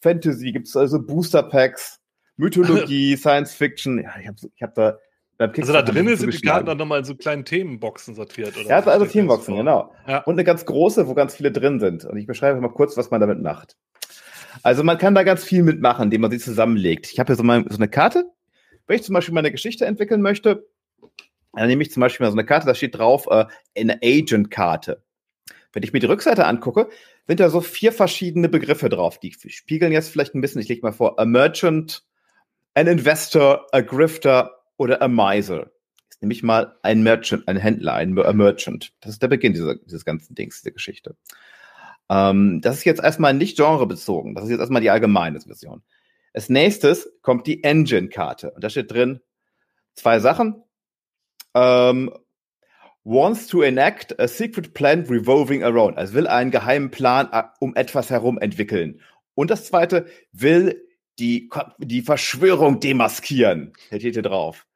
Fantasy, gibt es also Booster Packs, Mythologie, Science Fiction. Ja, ich habe ich hab da Also da nicht sind die. Karten dann nochmal in so kleinen Themenboxen sortiert. Oder Ja, also Teamboxen, vor? genau. Ja. Und eine ganz große, wo ganz viele drin sind. Und ich beschreibe mal kurz, was man damit macht. Also man kann da ganz viel mitmachen, indem man sie zusammenlegt. Ich habe hier so, mal so eine Karte. Wenn ich zum Beispiel meine Geschichte entwickeln möchte, dann nehme ich zum Beispiel mal so eine Karte, da steht drauf äh, eine Agent-Karte. Wenn ich mir die Rückseite angucke, sind da so vier verschiedene Begriffe drauf. Die spiegeln jetzt vielleicht ein bisschen, ich lege mal vor, a merchant, an investor, a grifter oder a miser. Jetzt nehme ich mal ein Merchant, ein Händler, ein Merchant. Das ist der Beginn dieser, dieses ganzen Dings, dieser Geschichte. Ähm, das ist jetzt erstmal nicht genrebezogen. Das ist jetzt erstmal die allgemeine Version. Als nächstes kommt die Engine-Karte. Und da steht drin zwei Sachen. Ähm, wants to enact a secret plan revolving around. Also will einen geheimen Plan äh, um etwas herum entwickeln. Und das zweite, will die, die Verschwörung demaskieren. Da steht hier drauf.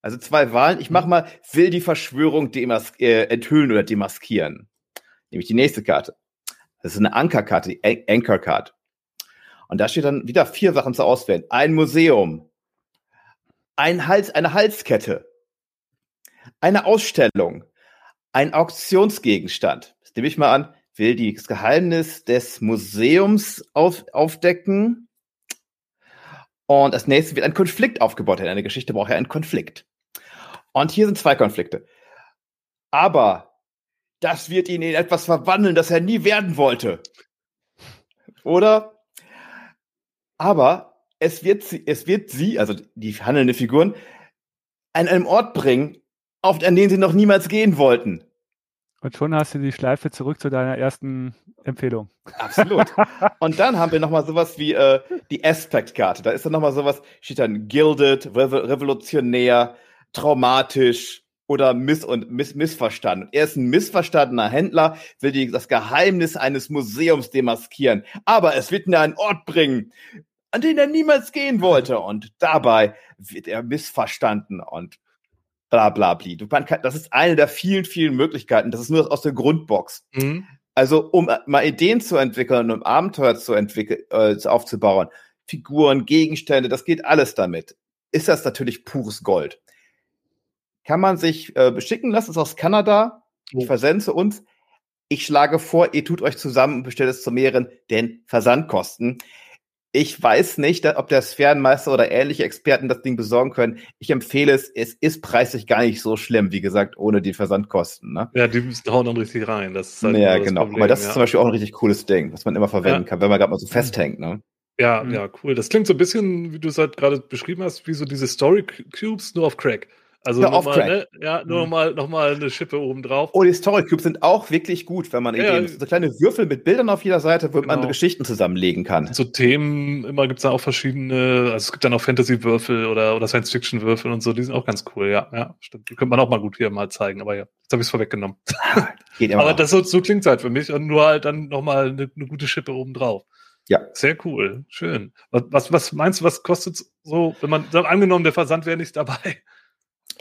Also zwei Wahlen. Ich mach mal, will die Verschwörung äh, enthüllen oder demaskieren. Nämlich die nächste Karte. Das ist eine Ankerkarte, die An- Anchor Card. Und da steht dann wieder vier Sachen zur Auswahl. Ein Museum, ein Hals, eine Halskette, eine Ausstellung, ein Auktionsgegenstand. Das nehme ich mal an, will die- das Geheimnis des Museums auf, aufdecken. Und als nächstes wird ein Konflikt aufgebaut. Denn eine Geschichte braucht ja einen Konflikt. Und hier sind zwei Konflikte. Aber das wird ihn in etwas verwandeln, das er nie werden wollte. Oder? Aber es wird sie, es wird sie, also die handelnde Figuren, an einem Ort bringen, auf an den sie noch niemals gehen wollten. Und schon hast du die Schleife zurück zu deiner ersten Empfehlung. Absolut. Und dann haben wir noch mal sowas wie äh, die Aspect-Karte. Da ist dann noch mal sowas, steht dann gilded, revo revolutionär, traumatisch oder miss und miss missverstanden. Er ist ein missverstandener Händler, will die, das Geheimnis eines Museums demaskieren. Aber es wird ihn an einen Ort bringen, an den er niemals gehen wollte. Und dabei wird er missverstanden und bla bla bli. Das ist eine der vielen, vielen Möglichkeiten. Das ist nur aus der Grundbox. Mhm. Also, um mal Ideen zu entwickeln, um Abenteuer zu entwickeln, äh, aufzubauen, Figuren, Gegenstände, das geht alles damit. Ist das natürlich pures Gold. Kann man sich äh, beschicken lassen, ist aus Kanada. Ich Oh. versende zu uns. Ich schlage vor, ihr tut euch zusammen und bestellt es zu mehreren, denn Versandkosten. Ich weiß nicht, ob der Sphärenmeister oder ähnliche Experten das Ding besorgen können. Ich empfehle es. Es ist preislich gar nicht so schlimm, wie gesagt, ohne die Versandkosten. Ne? Ja, die hauen dann richtig rein. Das ist halt ja, genau. Problem, Aber das ja. ist zum Beispiel auch ein richtig cooles Ding, was man immer verwenden Ja. kann, wenn man gerade mal so festhängt. Ne? Ja, Mhm. ja, cool. Das klingt so ein bisschen, wie du es halt gerade beschrieben hast, wie so diese Story Cubes, nur auf Crack. Also nochmal, ne? Ja, nur Mhm. nochmal noch mal eine Schippe oben drauf. Oh, die Story Cubes sind auch wirklich gut, wenn man Ja, Ideen. So kleine Würfel mit Bildern auf jeder Seite, wo man Genau. Geschichten zusammenlegen kann. So Themen, immer gibt es da auch verschiedene, also es gibt dann auch Fantasy-Würfel oder, oder Science-Fiction-Würfel und so, die sind auch ganz cool, ja, ja, stimmt. Die könnte man auch mal gut hier mal zeigen, aber ja, jetzt habe ich es vorweggenommen. Geht immer. Aber noch. das so, so klingt halt für mich und nur halt dann nochmal eine, eine gute Schippe oben drauf. Ja. Sehr cool, schön. Was, was, was meinst du, was kostet so, wenn man, angenommen, der Versand wäre nicht dabei?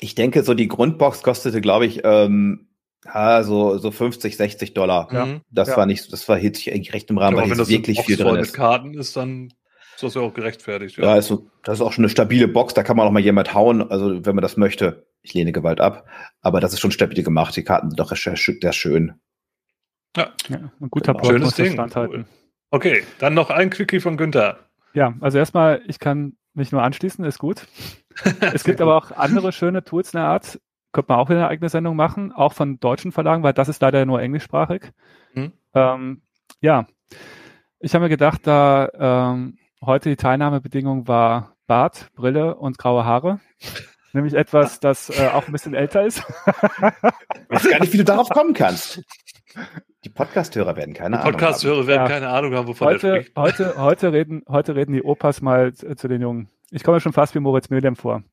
Ich denke, so die Grundbox kostete, glaube ich, ähm, ja, so, so 50, 60 Dollar. Ja. Mhm. Das Ja. war nicht, das war hielt sich eigentlich recht im Rahmen, Aber weil wenn jetzt das wirklich viel drin ist. Karten ist, dann ist das ja auch gerechtfertigt. Ja, ist so, das ist auch schon eine stabile Box, da kann man auch mal jemand hauen, also wenn man das möchte. Ich lehne Gewalt ab, aber das ist schon stabil gemacht. Die Karten sind doch sehr, schön-. Ja, ein guter Genau. Plot Schönes muss das Ding, cool. Okay, dann noch ein Quickie von Günther. Ja, also erstmal, ich kann mich nur anschließen, ist gut. Es gibt aber auch andere schöne Tools in der Art. Könnte man auch wieder eine eigene Sendung machen, auch von deutschen Verlagen, weil das ist leider nur englischsprachig. Mhm. Ähm, ja, Ich habe mir gedacht, da ähm, heute die Teilnahmebedingung war Bart, Brille und graue Haare. Nämlich etwas, das äh, auch ein bisschen älter ist. Ich weiß gar nicht, wie du darauf kommen kannst. Die Podcast-Hörer werden keine Die Ahnung Podcast-Hörer werden Ja. keine Ahnung haben, wovon er Heute, spricht. heute, heute, reden, heute reden die Opas mal zu, den Jungen. Ich komme mir schon fast wie Moritz Mühlem vor.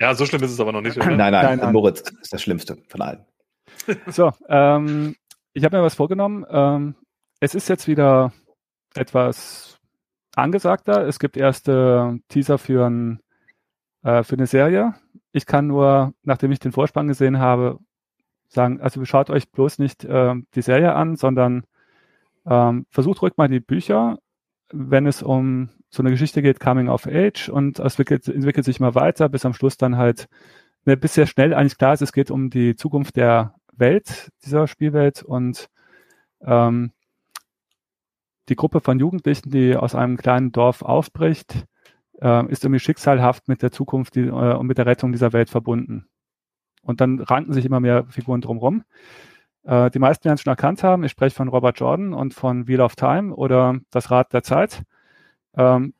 Ja, so schlimm ist es aber noch nicht, haben. oder? Nein, nein, Nein, nein. Moritz ist das Schlimmste von allen. So, ähm, ich habe mir was vorgenommen. Ähm, es ist jetzt wieder etwas angesagter. Es gibt erste Teaser für, ein, äh, für eine Serie. Ich kann nur, nachdem ich den Vorspann gesehen habe, sagen, also schaut euch bloß nicht ähm, die Serie an, sondern ähm, versucht ruhig mal die Bücher, wenn es um so eine Geschichte geht, Coming of Age und es entwickelt, entwickelt sich mal weiter, bis am Schluss dann halt, ne, bis sehr schnell eigentlich klar ist, es geht um die Zukunft der Welt, dieser Spielwelt und ähm, die Gruppe von Jugendlichen, die aus einem kleinen Dorf aufbricht, äh, ist irgendwie schicksalhaft mit der Zukunft die, äh, und mit der Rettung dieser Welt verbunden. Und dann ranken sich immer mehr Figuren drumherum. Äh, die meisten werden es schon erkannt haben. Ich spreche von Robert Jordan und von Wheel of Time oder Das Rad der Zeit. Ähm,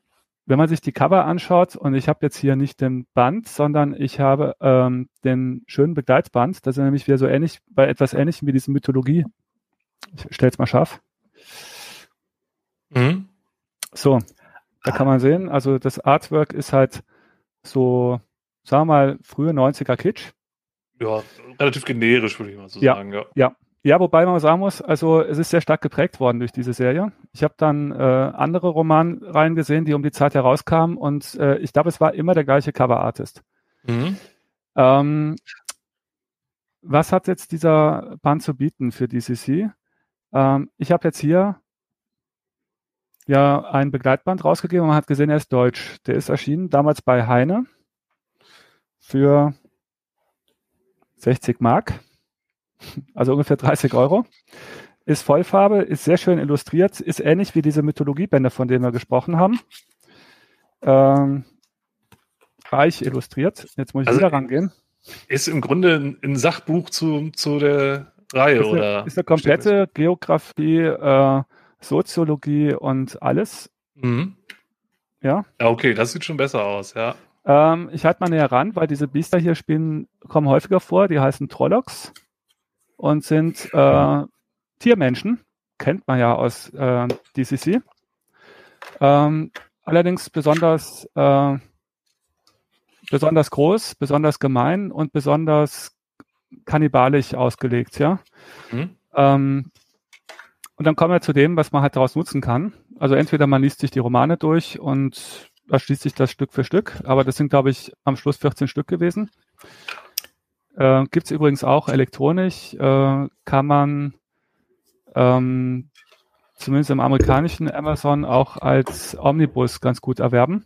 wenn man sich die Cover anschaut, und ich habe jetzt hier nicht den Band, sondern ich habe ähm, den schönen Begleitband, das ist nämlich wieder so ähnlich, bei etwas ähnlichem wie diese Mythologie. Ich stelle es mal scharf. Mhm. So, da kann man sehen, also das Artwork ist halt so, sagen wir mal, frühe 90er Kitsch. Ja, relativ generisch, würde ich mal so Ja. sagen. Ja. Ja, wobei man sagen muss, also es ist sehr stark geprägt worden durch diese Serie. Ich habe dann äh, andere Romanreihen gesehen, die um die Zeit herauskamen und äh, ich glaube, es war immer der gleiche Cover-Artist. Mhm. Ähm, was hat jetzt dieser Band zu bieten für DCC? Ähm, ich habe jetzt hier ja ein Begleitband rausgegeben und man hat gesehen, er ist deutsch. Der ist erschienen damals bei Heine für 60 Mark, also ungefähr 30 Euro. Ist Vollfarbe, ist sehr schön illustriert, ist ähnlich wie diese Mythologiebände, von denen wir gesprochen haben. Ähm, reich illustriert. Jetzt muss ich Also- wieder rangehen. Ist im Grunde ein, Sachbuch zu, zu der Reihe, ist, oder? eine, ist eine komplette Geografie, äh, Soziologie und alles. Mhm. Ja. Ja, okay, das sieht schon besser aus, ja. Ähm, ich halte mal näher ran, weil diese Biester hier spielen, kommen häufiger vor. Die heißen Trollocks und sind äh, Tiermenschen. Kennt man ja aus äh, DCC. Ähm, allerdings besonders, äh, besonders groß, besonders gemein und besonders kannibalisch ausgelegt, ja. Mhm. Ähm, und dann kommen wir zu dem, was man halt daraus nutzen kann. Also entweder man liest sich die Romane durch und erschließt sich das Stück für Stück, aber das sind, glaube ich, am Schluss 14 Stück gewesen. Äh, Gibt es übrigens auch elektronisch, äh, kann man ähm, zumindest im amerikanischen Amazon auch als Omnibus ganz gut erwerben.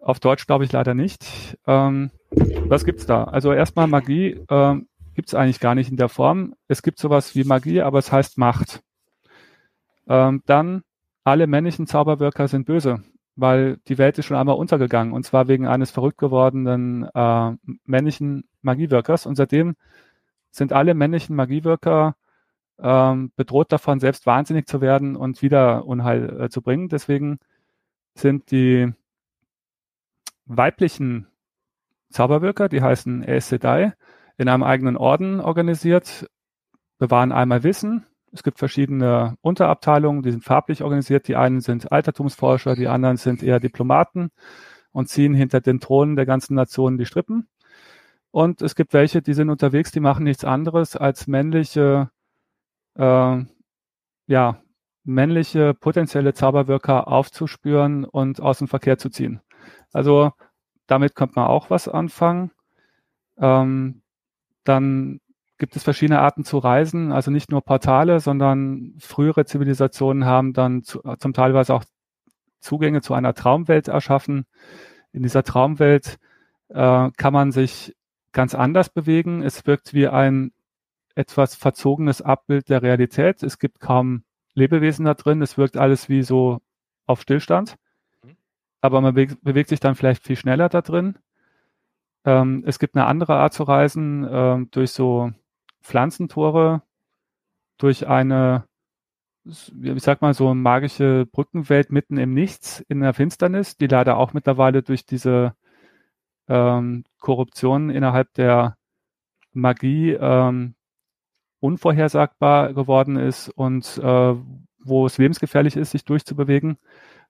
Auf Deutsch glaube ich leider nicht. Ähm, was gibt's da? Also erstmal Magie ähm, gibt's eigentlich gar nicht in der Form. Es gibt sowas wie Magie, aber es heißt Macht. Ähm, dann alle männlichen Zauberwirker sind böse, weil die Welt ist schon einmal untergegangen und zwar wegen eines verrückt gewordenen äh, männlichen Magiewirkers und seitdem sind alle männlichen Magiewirker ähm, bedroht davon, selbst wahnsinnig zu werden und wieder Unheil äh, zu bringen. Deswegen sind die weiblichen Zauberwirker, die heißen Aes Sedai, in einem eigenen Orden organisiert, bewahren einmal Wissen. Es gibt verschiedene Unterabteilungen, die sind farblich organisiert. Die einen sind Altertumsforscher, die anderen sind eher Diplomaten und ziehen hinter den Thronen der ganzen Nationen die Strippen. Und es gibt welche, die sind unterwegs, die machen nichts anderes als männliche, äh, ja, männliche potenzielle Zauberwirker aufzuspüren und aus dem Verkehr zu ziehen. Also damit könnte man auch was anfangen. Ähm, dann gibt es verschiedene Arten zu reisen, also nicht nur Portale, sondern frühere Zivilisationen haben dann zu, zum Teilweise auch Zugänge zu einer Traumwelt erschaffen. In dieser Traumwelt äh, kann man sich ganz anders bewegen. Es wirkt wie ein etwas verzogenes Abbild der Realität. Es gibt kaum Lebewesen da drin. Es wirkt alles wie so auf Stillstand. Aber man bewegt, bewegt sich dann vielleicht viel schneller da drin. Ähm, es gibt eine andere Art zu reisen, ähm, durch so Pflanzentore, durch eine ich sag mal, so magische Brückenwelt mitten im Nichts in der Finsternis, die leider auch mittlerweile durch diese ähm, Korruption innerhalb der Magie ähm, unvorhersagbar geworden ist und äh, wo es lebensgefährlich ist, sich durchzubewegen,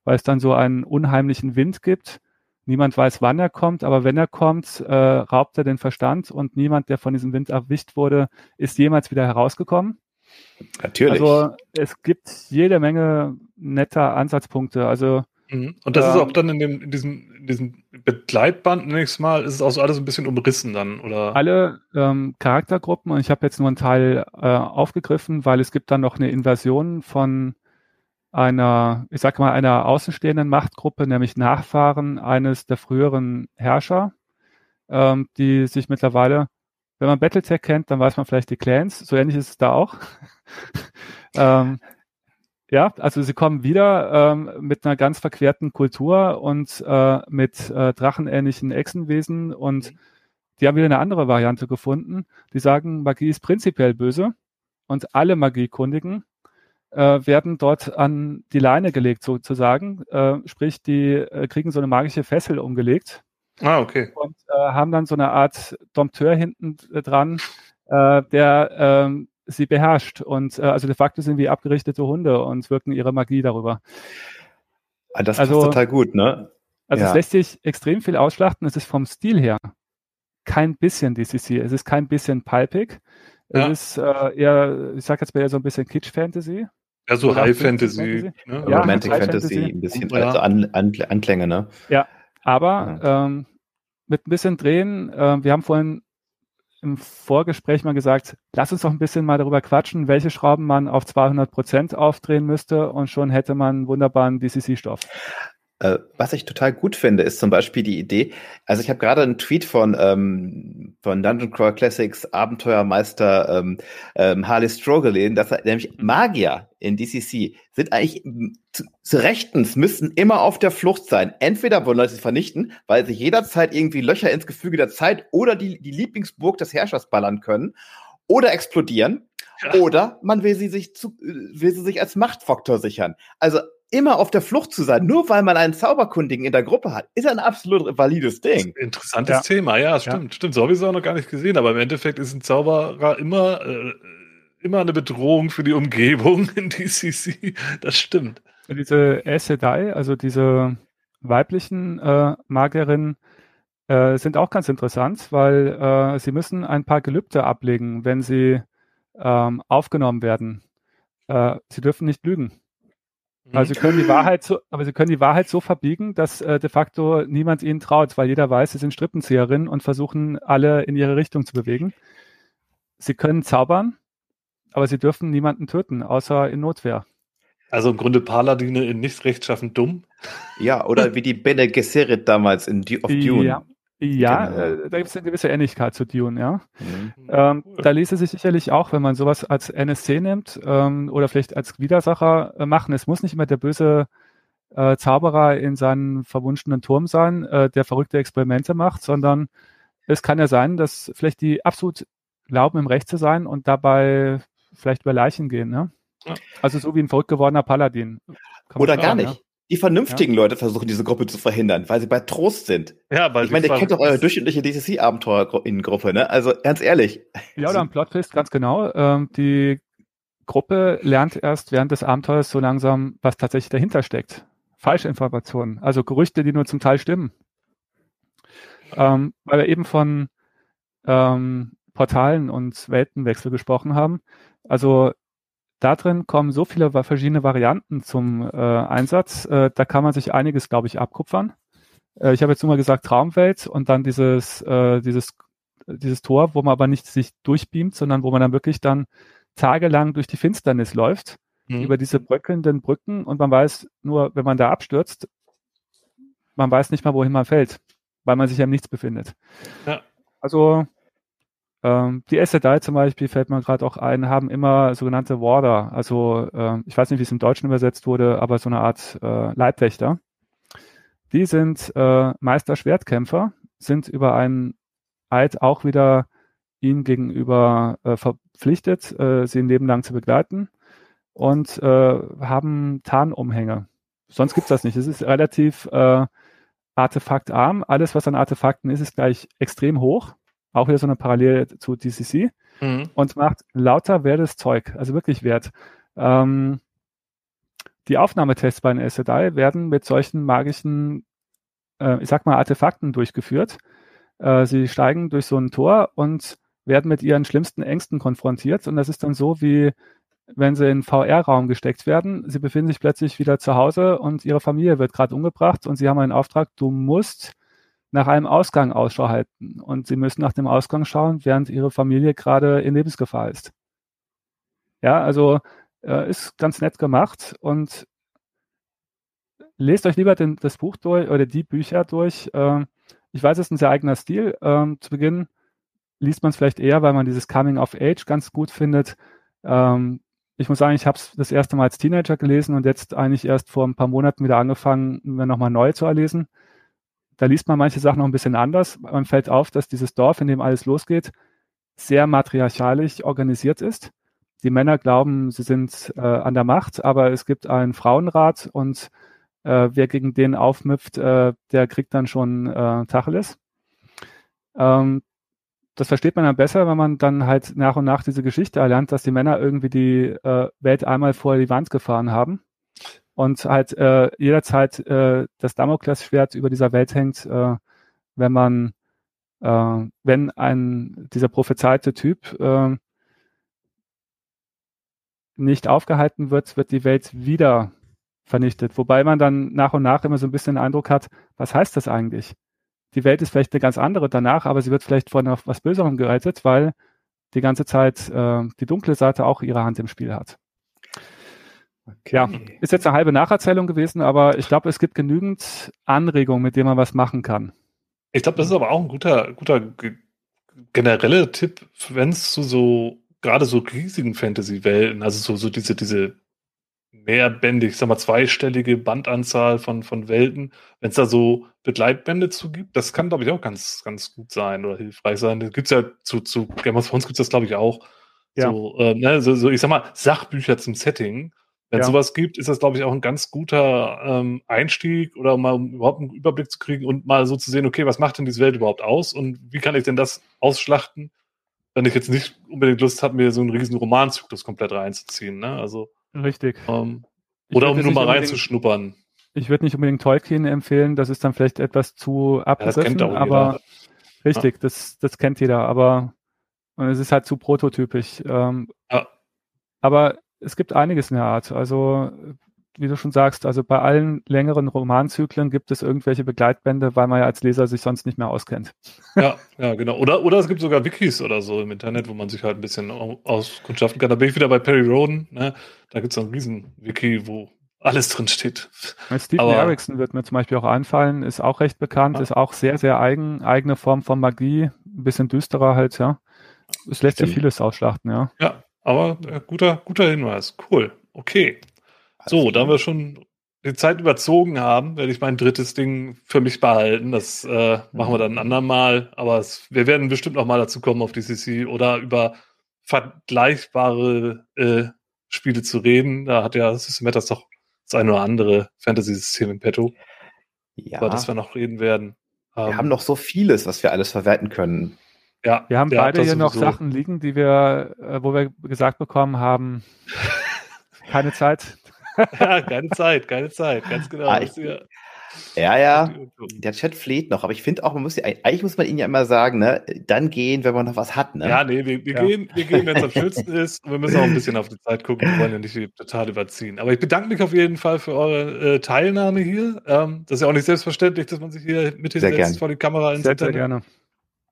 weil es dann so einen unheimlichen Wind gibt. Niemand weiß, wann er kommt, aber wenn er kommt, äh, raubt er den Verstand und niemand, der von diesem Wind erwischt wurde, ist jemals wieder herausgekommen. Natürlich. Also es gibt jede Menge netter Ansatzpunkte. Also Mhm. Und das ähm, ist auch dann in, dem, in, diesem, in diesem Begleitband, nächstes Mal, ist es auch so alles ein bisschen umrissen dann, oder? Alle ähm, Charaktergruppen, und ich habe jetzt nur einen Teil äh, aufgegriffen, weil es gibt dann noch eine Inversion von einer, ich sag mal, einer außenstehenden Machtgruppe, nämlich Nachfahren eines der früheren Herrscher, ähm, die sich mittlerweile, wenn man Battletech kennt, dann weiß man vielleicht die Clans, so ähnlich ist es da auch. ähm, ja, also sie kommen wieder ähm, mit einer ganz verquerten Kultur und äh, mit äh, drachenähnlichen Echsenwesen und mhm. die haben wieder eine andere Variante gefunden. Die sagen, Magie ist prinzipiell böse und alle Magiekundigen äh, werden dort an die Leine gelegt sozusagen. Äh, sprich, die äh, kriegen so eine magische Fessel umgelegt. Ah, okay. Und äh, haben dann so eine Art Dompteur hinten äh, dran, äh, der ähm, sie beherrscht. Und äh, also de facto sind wie abgerichtete Hunde und wirken ihre Magie darüber. Ah, das also, total gut, ne? Also ja. es lässt sich extrem viel ausschlachten. Es ist vom Stil her kein bisschen DCC. Es ist kein bisschen palpig. Es ja. ist äh, eher, ich sag jetzt mal eher so ein bisschen Kitsch-Fantasy. Ja, so High Fantasy. Fantasy. Ne? Ja, Romantic High Fantasy, Fantasy, ein bisschen, ja. also An, An, Anklänge, ne? Ja, aber ähm, mit ein bisschen Drehen, äh, wir haben vorhin im Vorgespräch mal gesagt, lass uns doch ein bisschen mal darüber quatschen, welche Schrauben man auf 200 Prozent aufdrehen müsste und schon hätte man einen wunderbaren DCC-Stoff. Äh, was ich total gut finde, ist zum Beispiel die Idee, also ich habe gerade einen Tweet von, ähm, von Dungeon Crawl Classics Abenteuermeister ähm, ähm, Harley Stroh gelesen, dass er nämlich Magier in DCC sind eigentlich zu, zu rechtens müssen immer auf der Flucht sein. Entweder wollen Leute sie vernichten, weil sie jederzeit irgendwie Löcher ins Gefüge der Zeit oder die, die Lieblingsburg des Herrschers ballern können oder explodieren. Ja. Oder man will sie sich zu, will sie sich als Machtfaktor sichern. Also immer auf der Flucht zu sein, nur weil man einen Zauberkundigen in der Gruppe hat, ist ein absolut valides Ding. Interessantes ja. Thema, ja, stimmt, ja. stimmt. So habe ich es auch noch gar nicht gesehen, aber im Endeffekt ist ein Zauberer immer, äh, immer eine Bedrohung für die Umgebung in DCC. Das stimmt. Diese Aes Sedai, also diese weiblichen äh, Magierinnen, äh, sind auch ganz interessant, weil äh, sie müssen ein paar Gelübde ablegen, wenn sie ähm, aufgenommen werden. Äh, sie dürfen nicht lügen. Also sie können die Wahrheit so, aber sie können die Wahrheit so verbiegen, dass äh, de facto niemand ihnen traut, weil jeder weiß, sie sind Strippenzieherinnen und versuchen alle in ihre Richtung zu bewegen. Sie können zaubern, aber sie dürfen niemanden töten, außer in Notwehr. Also im Grunde Paladine in nicht rechtschaffen dumm. Ja, oder wie die Bene Gesserit damals in D of Dune. Ja, ja, genau. äh, da gibt es eine gewisse Ähnlichkeit zu Dune, ja. Mhm. Ähm, da ließe sich sicherlich auch, wenn man sowas als NSC nimmt ähm, oder vielleicht als Widersacher äh, machen. Es muss nicht immer der böse äh, Zauberer in seinem verwunschenen Turm sein, äh, der verrückte Experimente macht, sondern es kann ja sein, dass vielleicht die absolut glauben, im Recht zu sein und dabei vielleicht über Leichen gehen. Ne? Ja. Also so wie ein verrückt gewordener Paladin. Oder gar nicht. Ja? Die vernünftigen ja. Leute versuchen diese Gruppe zu verhindern, weil sie bei Trost sind. Ja, weil ich meine, ihr kennt doch eure durchschnittliche DCC-Abenteuer-Gruppe, ne? Also ganz ehrlich. Ja, oder ein Plotfest, ganz genau. Ähm, die Gruppe lernt erst während des Abenteuers so langsam, was tatsächlich dahinter steckt. Falschinformationen, also Gerüchte, die nur zum Teil stimmen. Ähm, weil wir eben von ähm, Portalen und Weltenwechsel gesprochen haben. Also da drin kommen so viele verschiedene Varianten zum äh, Einsatz. Äh, da kann man sich einiges, glaube ich, abkupfern. Äh, ich habe jetzt nur mal gesagt Traumwelt und dann dieses, äh, dieses, dieses Tor, wo man aber nicht sich durchbeamt, sondern wo man dann wirklich dann tagelang durch die Finsternis läuft, mhm. über diese bröckelnden Brücken und man weiß nur, wenn man da abstürzt, man weiß nicht mal, wohin man fällt, weil man sich ja im Nichts befindet. Ja. Also ähm, die SDI zum Beispiel, fällt mir gerade auch ein, haben immer sogenannte Warder, also äh, ich weiß nicht, wie es im Deutschen übersetzt wurde, aber so eine Art äh, Leibwächter. Die sind äh, Meister Schwertkämpfer, sind über einen Eid auch wieder ihnen gegenüber äh, verpflichtet, äh, sie ein Leben lang zu begleiten. und äh, haben Tarnumhänge. Sonst gibt's das nicht. Es ist relativ äh, artefaktarm. Alles, was an Artefakten ist, ist gleich extrem hoch. Auch wieder so eine Parallele zu DCC. Mhm. Und macht lauter wertes Zeug. Also wirklich wert. Ähm, die Aufnahmetests bei den SDI werden mit solchen magischen, äh, ich sag mal, Artefakten durchgeführt. Äh, sie steigen durch so ein Tor und werden mit ihren schlimmsten Ängsten konfrontiert. Und das ist dann so, wie wenn sie in VR-Raum gesteckt werden. Sie befinden sich plötzlich wieder zu Hause und ihre Familie wird gerade umgebracht und sie haben einen Auftrag, du musst nach einem Ausgang Ausschau halten. Und sie müssen nach dem Ausgang schauen, während ihre Familie gerade in Lebensgefahr ist. Ja, also äh, ist ganz nett gemacht und lest euch lieber den, das Buch durch oder die Bücher durch. Äh, ich weiß, es ist ein sehr eigener Stil. Ähm, zu Beginn liest man es vielleicht eher, weil man dieses Coming of Age ganz gut findet. Ähm, ich muss sagen, ich habe es das erste Mal als Teenager gelesen und jetzt eigentlich erst vor ein paar Monaten wieder angefangen, mir nochmal neu zu erlesen. Da liest man manche Sachen noch ein bisschen anders. Man fällt auf, dass dieses Dorf, in dem alles losgeht, sehr matriarchalisch organisiert ist. Die Männer glauben, sie sind äh, an der Macht, aber es gibt einen Frauenrat und äh, wer gegen den aufmüpft, äh, der kriegt dann schon äh, Tacheles. Ähm, das versteht man dann besser, wenn man dann halt nach und nach diese Geschichte erlernt, dass die Männer irgendwie die äh, Welt einmal vor die Wand gefahren haben und halt äh, jederzeit äh, das Damoklesschwert über dieser Welt hängt, äh, wenn man, äh, wenn ein dieser prophezeite Typ äh, nicht aufgehalten wird, wird die Welt wieder vernichtet. Wobei man dann nach und nach immer so ein bisschen den Eindruck hat, was heißt das eigentlich? die Welt ist vielleicht eine ganz andere danach, aber sie wird vielleicht von etwas Böserem gerettet, weil die ganze Zeit äh, die dunkle Seite auch ihre Hand im Spiel hat. Okay. Ja, ist jetzt eine halbe Nacherzählung gewesen, aber ich glaube, es gibt genügend Anregungen, mit denen man was machen kann. Ich glaube, das ist aber auch ein guter, guter genereller Tipp, wenn es zu so, gerade so riesigen Fantasy-Welten, also so, so diese, diese mehrbändig, ich sag mal, zweistellige Bandanzahl von, von Welten, wenn es da so Begleitbände zu gibt, das kann, glaube ich, auch ganz, ganz gut sein oder hilfreich sein. Das gibt's ja zu, zu Game of Thrones gibt's das, glaube ich, auch. Ja. So, äh, ne, so, so, ich sag mal, Sachbücher zum Setting. Wenn ja. sowas gibt, ist das, glaube ich, auch ein ganz guter ähm, Einstieg oder mal um überhaupt einen Überblick zu kriegen und mal so zu sehen, okay, was macht denn diese Welt überhaupt aus und wie kann ich denn das ausschlachten, wenn ich jetzt nicht unbedingt Lust habe, mir so einen riesen Romanzyklus komplett reinzuziehen. Ne? Also Richtig. Ähm, oder um nur mal reinzuschnuppern. Ich würde nicht unbedingt Tolkien empfehlen, das ist dann vielleicht etwas zu abgegriffen, ja, aber richtig, ja. das, das kennt jeder, aber es ist halt zu prototypisch. Ähm, ja. Aber es gibt einiges in der Art. Also wie du schon sagst, also bei allen längeren Romanzyklen gibt es irgendwelche Begleitbände, weil man ja als Leser sich sonst nicht mehr auskennt. Ja, ja, genau. Oder, oder es gibt sogar Wikis oder so im Internet, wo man sich halt ein bisschen auskundschaften kann. Da bin ich wieder bei Perry Roden. Ne? Da gibt es ein riesen Wiki, wo alles drin steht. Stephen Aber, Erickson wird mir zum Beispiel auch einfallen, ist auch recht bekannt, ja. ist auch sehr, sehr eigen, eigene Form von Magie, ein bisschen düsterer halt, ja. Es lässt sich vieles ausschlachten, ja. Ja, aber äh, guter, guter Hinweis. Cool. Okay. So, da wir schon die Zeit überzogen haben, werde ich mein drittes Ding für mich behalten. Das äh, machen wir dann ein andermal. Aber es, wir werden bestimmt noch mal dazu kommen, auf DCC oder über vergleichbare äh, Spiele zu reden. Da hat ja System Matters doch das eine oder andere Fantasy-System im Petto. Ja. Über das wir noch reden werden. Wir ähm, haben noch so vieles, was wir alles verwerten können. Ja, wir haben beide hier noch Sachen liegen, die wir, äh, wo wir gesagt bekommen haben, keine Zeit, ja, keine Zeit, keine Zeit, ganz genau. Ah, ich, ja, ja, der Chat fleht noch, aber ich finde auch, man muss ja, eigentlich muss man ihnen ja immer sagen, ne, dann gehen, wenn man noch was hat, ne? Ja, nee, wir, wir ja. gehen, wir gehen, wenn es am schönsten ist und wir müssen auch ein bisschen auf die Zeit gucken, wir wollen ja nicht total überziehen. Aber ich bedanke mich auf jeden Fall für eure äh, Teilnahme hier. Ähm, das ist ja auch nicht selbstverständlich, dass man sich hier mit hinsetzt vor die Kamera ins sehr, Sehr gerne.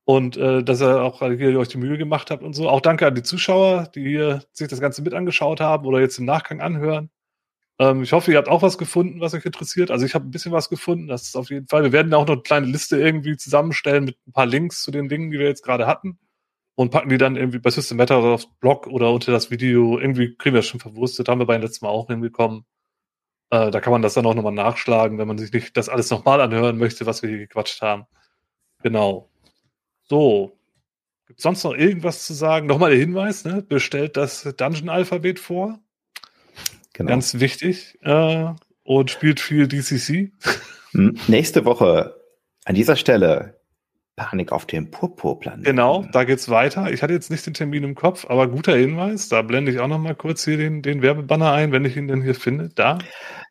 Und äh, dass ihr auch hier euch die Mühe gemacht habt und so. Auch danke an die Zuschauer, die hier sich das Ganze mit angeschaut haben oder jetzt im Nachgang anhören. Ähm, ich hoffe, ihr habt auch was gefunden, was euch interessiert. Also ich habe ein bisschen was gefunden, das ist auf jeden Fall. Wir werden auch noch eine kleine Liste irgendwie zusammenstellen mit ein paar Links zu den Dingen, die wir jetzt gerade hatten. Und packen die dann irgendwie bei System Matter aufs Blog oder unter das Video. Irgendwie kriegen wir das schon verwurstet. Haben wir beim letzten Mal auch hinbekommen. Äh, da kann man das dann auch nochmal nachschlagen, wenn man sich nicht das alles nochmal anhören möchte, was wir hier gequatscht haben. Genau. So. Gibt sonst noch irgendwas zu sagen? Nochmal der Hinweis, ne? Bestellt das Dungeon-Alphabet vor Genau. Ganz wichtig. Äh, und spielt viel DCC. Hm, nächste Woche an dieser Stelle Panik auf dem Purpurplan. Genau, da geht's weiter. Ich hatte jetzt nicht den Termin im Kopf, aber guter Hinweis. Da blende ich auch noch mal kurz hier den, den Werbebanner ein, wenn ich ihn denn hier finde. Da.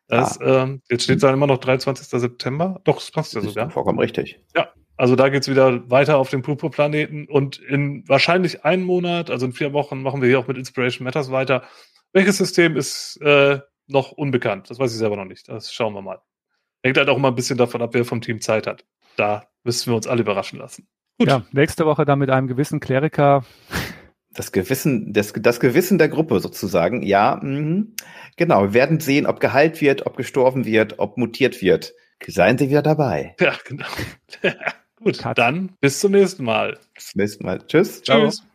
Das, ah. ähm, jetzt steht da immer noch 23. September. Doch, das passt ja sogar. Vollkommen richtig. Ja, also da geht's wieder weiter auf dem Purpurplaneten und in wahrscheinlich einem Monat, also in vier Wochen, machen wir hier auch mit Inspiration Matters weiter. Welches System ist äh, noch unbekannt? Das weiß ich selber noch nicht. Das schauen wir mal. Hängt halt auch immer ein bisschen davon ab, wer vom Team Zeit hat. Da müssen wir uns alle überraschen lassen. Gut. Ja, nächste Woche dann mit einem gewissen Kleriker. Das Gewissen, das, das Gewissen der Gruppe sozusagen. Ja, mh. genau. Wir werden sehen, ob geheilt wird, ob gestorben wird, ob mutiert wird. Seien Sie wieder dabei. Ja, genau. Gut, Cut. dann bis zum nächsten Mal. Bis zum nächsten Mal. Tschüss. Tschüss. Ciao.